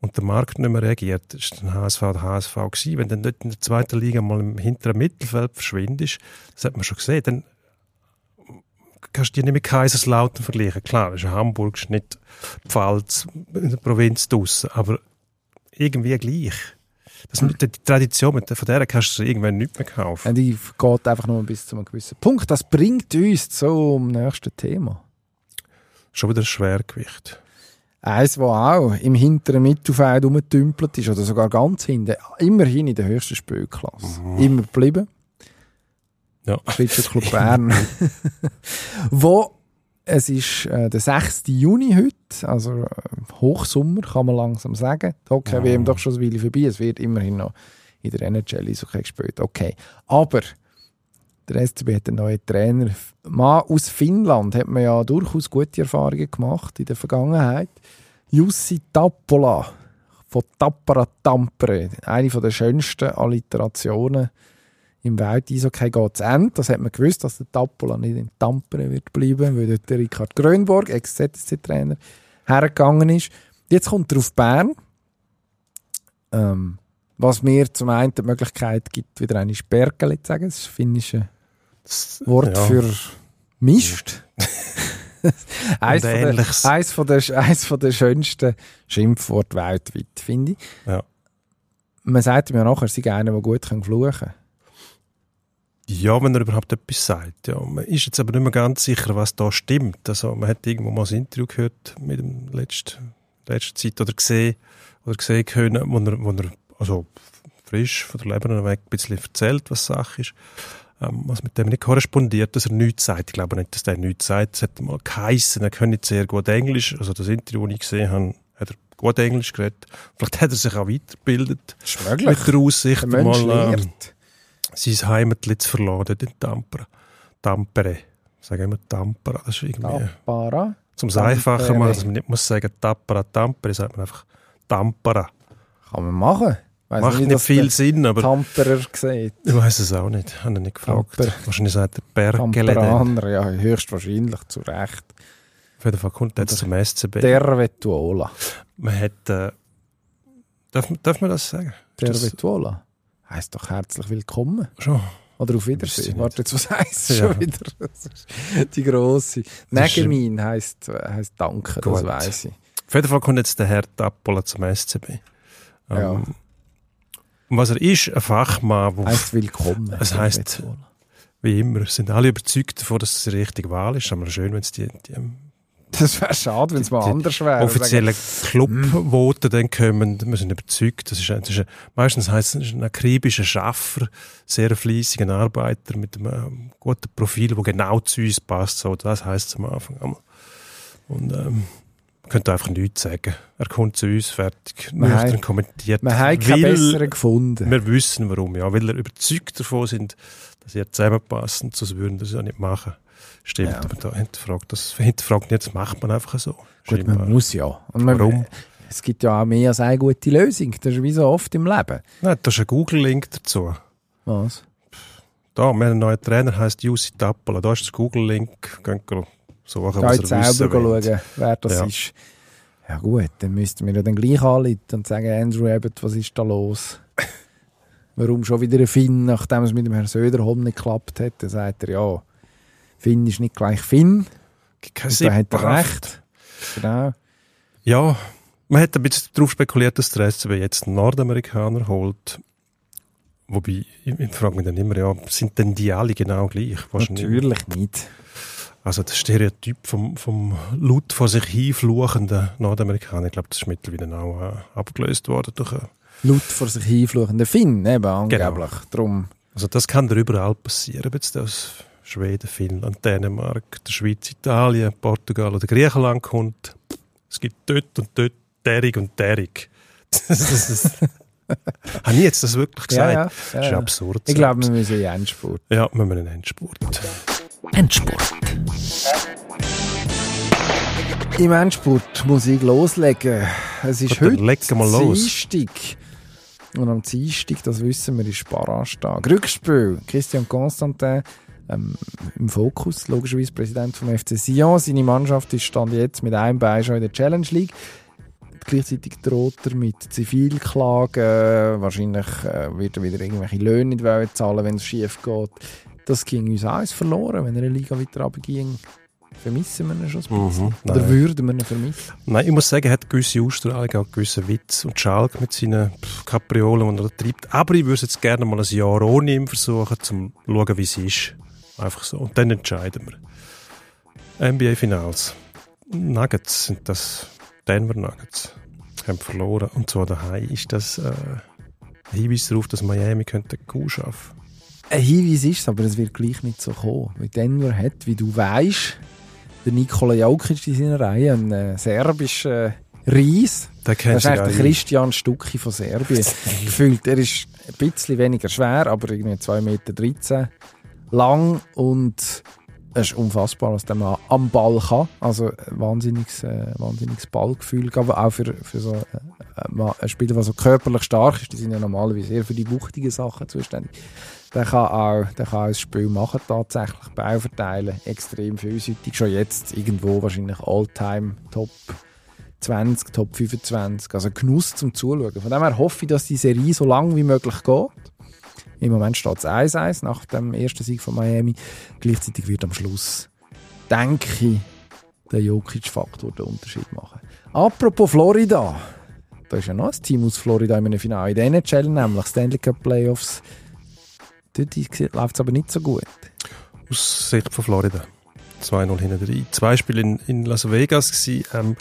und der Markt nicht mehr reagiert, ist der HSV der HSV gewesen. Wenn du dann dort in der zweiten Liga mal im hinteren Mittelfeld verschwindest, das hat man schon gesehen, dann kannst du dich nicht mit Kaiserslautern vergleichen. Klar, ist Hamburg, ist nicht Pfalz in der Provinz draussen, aber irgendwie gleich. Das, mit der- die Tradition, mit der, von der kannst du irgendwann nicht mehr kaufen. Und die geht einfach nur bis zu einem gewissen Punkt. Das bringt uns zum nächsten Thema. Schon wieder ein Schwergewicht. Eins, das auch im hinteren Mittelfeld rumgetümpelt ist, oder sogar ganz hinten, immerhin in der höchsten Spielklasse. Immer geblieben. Ja. Schweizer Club Bern. Wo, es ist äh, der 6. Juni heute, also äh, Hochsommer, kann man langsam sagen. Die Hockey-WM doch schon ein Weile vorbei, es wird immerhin noch in der NHL Eishockey gespielt. Okay. Aber der SCB hat einen neuen Trainer. Mann aus Finnland hat man ja durchaus gute Erfahrungen gemacht in der Vergangenheit. Jussi Tappola von Tappara Tampere. Eine der schönsten Alliterationen im Welt-Eishockey geht zu Ende. Das hat man gewusst, dass der Tappola nicht in Tampere wird bleiben, weil dort der Richard Grönborg, Ex-ZSC-Trainer, hergegangen ist. Jetzt kommt er auf Bern. Ähm, was mir zum einen die Möglichkeit gibt, wieder eine Spergele zu sagen. Das finnische Das, Wort ja. für Mist. eins, von der, eins, von der, eins von der schönsten Schimpfworte weltweit, finde ich. Ja. Man sagt ja nachher, sie einer, der gut kann fluchen kann. Ja, wenn er überhaupt etwas sagt. Ja. Man ist jetzt aber nicht mehr ganz sicher, was da stimmt. Also, man hat irgendwo mal ein Interview gehört mit dem letzten, letzten Zeit oder gesehen, oder gesehen können, wo er, wo er also frisch von der Leber weg ein bisschen erzählt, was Sache ist. Ähm, was mit dem nicht korrespondiert, dass er nichts sagt. Ich glaube nicht, dass der nichts sagt. Es hat mal geheissen, er könne nicht sehr gut Englisch. Also das Interview, das ich gesehen habe, hat er gut Englisch geredet. Vielleicht hat er sich auch weitergebildet. Ist Mit der Aussicht, Der mal ähm, sein Heimatli zu verlassen, in Tampere. Tampere. Sagen immer Tampere. Das ist irgendwie, Tappara. zum Tampere. einfacher machen, dass man nicht muss sagen Tappara, Tampere, sagt man einfach Tampere. Kann man machen. Weiss Macht nicht das viel Sinn, aber Tamperer sieht. ich weiß es auch nicht. Habe ich nicht gefragt. Tamper. Wahrscheinlich sagt er Bergele. ja, höchstwahrscheinlich, zu Recht. Auf jeden Fall kommt er jetzt zum SCB. Der Vetuola. man hat, äh, darf, darf man das sagen? Der das Vetuola. Heißt doch herzlich willkommen. schon? Oder auf Wiedersehen. Warte, jetzt was heisst es Ja. schon wieder? Das ist die grosse. Das Negemin heisst, heisst Danke, das Gut. weiss ich. Auf jeden Fall kommt jetzt der Herr Tappola zum SCB. Ähm, Ja. Und Was er ist, ein Fachmann, der Heisst willkommen. Es heisst- wie immer, sind alle überzeugt davon, dass es die richtige Wahl ist. Aber schön, wenn es die, die Das wäre schade, wenn es mal anders wäre. offiziellen Clubvoten dann kommen. Wir sind überzeugt. Das ist, das ist ein, meistens heisst es, ein akribischer Schaffer, sehr fleissiger Arbeiter mit einem ähm, guten Profil, wo genau zu uns passt. So, das heisst es am Anfang einmal. Und ähm, könnte einfach nichts sagen. Er kommt zu uns, fertig, Wir nüchtern kommentiert. Wir haben keinen besseren gefunden. Wir wissen warum, ja. Weil er überzeugt davon sind, dass ihr zusammenpassen, sonst würden das ja nicht machen. Stimmt, Ja. aber da hinterfragt das, hinterfragt nicht, das macht man einfach so. Gut, Scheinbar. man muss ja. Und man, Warum? Es gibt ja auch mehr als eine gute Lösung. Das ist wie so oft im Leben. Nein, da ist ein Google-Link dazu. Was? Da, wir haben einen neuen Trainer, heisst Jussi Tappola. Da ist der Google-Link. Wir suchen, was jetzt er wissen selber schauen, wer das Ja. ist. Ja gut, dann müssten wir ja dann gleich anrufen und sagen, Andrew Abbott, was ist da los? Warum schon wieder ein Finn, nachdem es mit dem Herrn Söderholm nicht geklappt hat? Dann sagt er, ja, Finn ist nicht gleich Finn. Und da hat er recht. Genau. Ja, man hat ein bisschen darauf spekuliert, dass der SCB jetzt einen Nordamerikaner holt. Wobei, ich, ich frage mich dann immer, ja, sind denn die alle genau gleich? Wahrscheinlich Natürlich nicht. Also der Stereotyp vom, vom laut vor sich hinfluchenden Nordamerikaner, ich glaube, das ist mittlerweile auch äh, abgelöst worden. Durch, äh, Laut vor sich hinfluchender Finn, eben Genau. angeblich. Drum. also das kann dir überall passieren, ob jetzt aus Schweden, Finnland, Dänemark, der Schweiz, Italien, Portugal oder Griechenland kommt. Es gibt dort und dort derig und derig. Das ist- Habe ich jetzt das wirklich gesagt? Ja, ja, Das ist absurd. Ich glaube, wir müssen in Endspurt. ja, wir müssen einen Endspurt. Endspurt. Im Endspurt muss ich loslegen. Es ist Gut, heute mal los. Dienstag. Und am Dienstag, das wissen wir, ist Barrage-Tag. Rückspiel. Christian Constantin ähm, im Fokus, logischerweise Präsident vom FC Sion. Seine Mannschaft ist stand jetzt mit einem Bein schon in der Challenge League. Gleichzeitig droht er mit Zivilklagen. Wahrscheinlich äh, wird er wieder irgendwelche Löhne nicht zahlen, wenn es schief geht. Das ging uns alles verloren, wenn er eine Liga weiter runterging. Vermissen wir ihn schon ein bisschen? Mhm, Oder würden wir ihn vermissen? Nein, ich muss sagen, er hat gewisse Ausstrahlung, auch einen gewissen Witz und Schalk mit seinen Kapriolen, die er treibt. Aber ich würde jetzt gerne mal ein Jahr ohne ihn versuchen, um zu schauen, wie es ist. Einfach so. Und dann entscheiden wir. NBA-Finals. Nuggets sind das Denver Nuggets. Haben verloren. Und zwar daheim ist das äh, ein Hinweis darauf, dass Miami könnte Kuh schaffen. Ein Hinweis ist es, aber es wird gleich nicht so kommen. Weil Denver hat, wie du weißt, der Nikola Jokic in seiner Reihe, einen äh, serbischen Reis. Der kennt Das ist eigentlich der Christian Stucki von Serbien. Gefühlt, er ist ein bisschen weniger schwer, aber irgendwie 2,13 Meter lang und es ist unfassbar, was der Mann am Ball kann. Also ein wahnsinniges, äh, wahnsinniges Ballgefühl, aber auch für, für so äh, ein Spieler, der so körperlich stark ist. Die sind ja normalerweise eher für die wuchtigen Sachen zuständig. Der kann auch, der kann auch Spiel machen, tatsächlich Ball verteilen, extrem vielseitig. Schon jetzt irgendwo wahrscheinlich All-Time Top 20, Top 25. Also Genuss zum Zuschauen. Von dem her hoffe ich, dass die Serie so lang wie möglich geht. Im Moment steht es 1-1 nach dem ersten Sieg von Miami. Gleichzeitig wird am Schluss, denke ich, der Jokic-Faktor den Unterschied machen. Apropos Florida. Da ist ja noch ein Team aus Florida in einem Finale. In der NHL nämlich, Stanley Cup Playoffs. Dort läuft es aber nicht so gut. aus Sicht von Florida. 2-0 hinten drin. Zwei Spiele in, in Las Vegas. Ähm,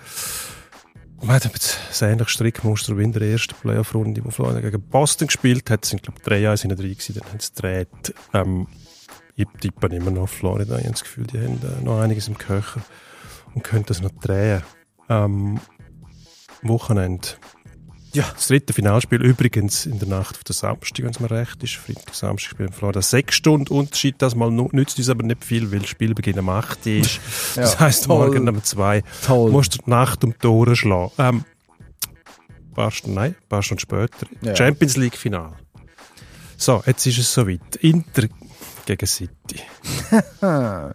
hat jetzt ein ähnliches Strickmuster wie in der ersten Playoff-Runde, wo Florida gegen Boston gespielt hat. Es sind, glaube ich, drei Jahre hinten drin gewesen, dann haben sie gedreht. Ähm, ich tippe immer noch Florida. Ich habe das Gefühl, die haben äh, noch einiges im Köcher und können das noch drehen. Ähm, Wochenende. Ja, das dritte Finalspiel übrigens in der Nacht auf den Samstag, wenn es mir recht ist. Freitag, Samstag spielen Florida. Sechs Stunden Unterschied, das mal nützt uns aber nicht viel, weil das Spielbeginn am 8 Uhr ist. Das Ja, heisst, toll. morgen um 2 Toll. musst du die Nacht um die Tore schlagen. Ähm, paar Stunden, nein, ein paar Stunden später. Ja. Champions League Final. So, jetzt ist es soweit. Inter gegen City.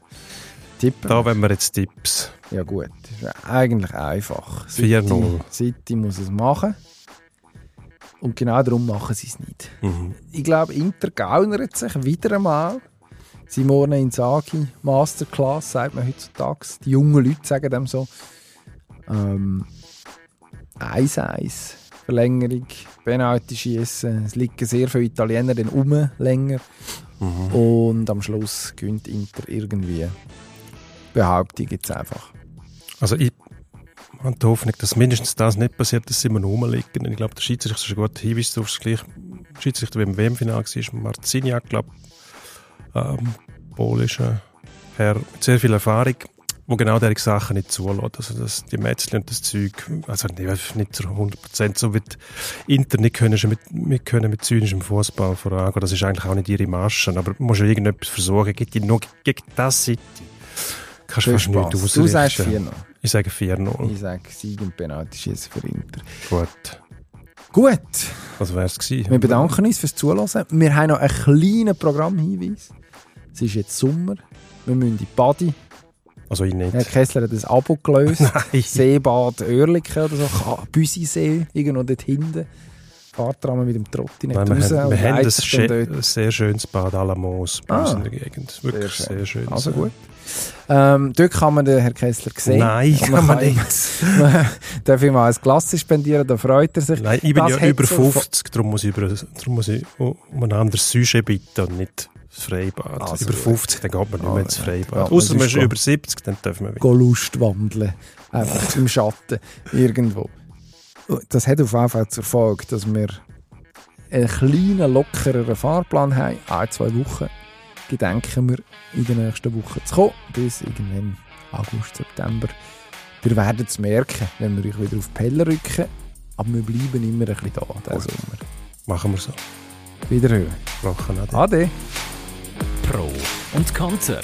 Tippen. Da wollen wir jetzt Tipps. Ja gut, das ist eigentlich einfach. 4-0. City, City muss es machen. Und genau darum machen sie es nicht. Mhm. Ich glaube, Inter gaunert sich wieder einmal. Simone Inzaghi, Masterclass, sagt man heutzutage. Die jungen Leute sagen dem so. Ähm, 1-1, Verlängerung, Penalty schießen. Es liegen sehr viele Italiener dann um länger. Mhm. Und am Schluss gewinnt Inter irgendwie. Behauptung jetzt einfach. Also ich und die Hoffnung, dass mindestens das nicht passiert, dass sie immer noch rumliegen. Ich glaube, der Schiedsrichter ist ein guter Hinweis darauf. Der Schiedsrichter, der im WM-Final war, Marciniak, glaube ich, ähm, polischer Herr mit sehr viel Erfahrung, genau der genau diese Sachen nicht zulässt. Also, dass die Mätzchen und das Zeug, also nicht, nicht zu 100%, so die Inter nicht können, mit, mit, können mit zynischem Fußball vorangehen. Das ist eigentlich auch nicht ihre Masche, aber man muss ja irgendetwas versuchen, geht die noch gegen das City. Kannst du fast nichts ausrichten. Du sagst 4-0. Ich sage 4-0. Ich sage Sieg und Penalty schießen für Inter. Gut. Gut, Was wäre es gewesen? wir bedanken uns fürs Zuhören. Wir haben noch einen kleinen Programmhinweis. Es ist jetzt Sommer. Wir müssen in die Body. Also ich nicht. Herr Kessler hat ein Abo gelöst. Nein. Seebad Oerlikon oder so. Büsisee, irgendwo dort hinten. Fahrt dran mit dem Trotti nicht Nein, wir raus. haben, wir haben ein, ein sehr schönes Bad à la Moos bei uns Ah. in der Gegend. Wirklich Sehr sehr schön. Also gut. Ähm, dort kann man den Herrn Kessler sehen. Nein, kann man ihm- man darf ihm mal ein Glas spendieren, da freut er sich. Nein, ich bin Das ja über so 50, darum muss ich, über, darum muss ich um ein anderes Sujet bitten und nicht das Freibad. Also über gut. 50, dann geht man nicht Ah, mehr ins ja, Freibad. ja, Außer man ist über 70, dann dürfen wir wieder. Lust wandeln. Einfach im Schatten. Irgendwo. Das hat auf jeden Fall zur Folge, dass wir einen kleinen, lockereren Fahrplan haben. Ein, zwei Wochen gedenken wir in den nächsten Wochen zu kommen. Bis irgendwann August, September. Ihr werdet es merken, wenn wir euch wieder auf die Pelle rücken. Aber wir bleiben immer ein bisschen da, diesen. Sommer. Machen wir so. Wiederhören. Wochen Ade. Pro und Konter.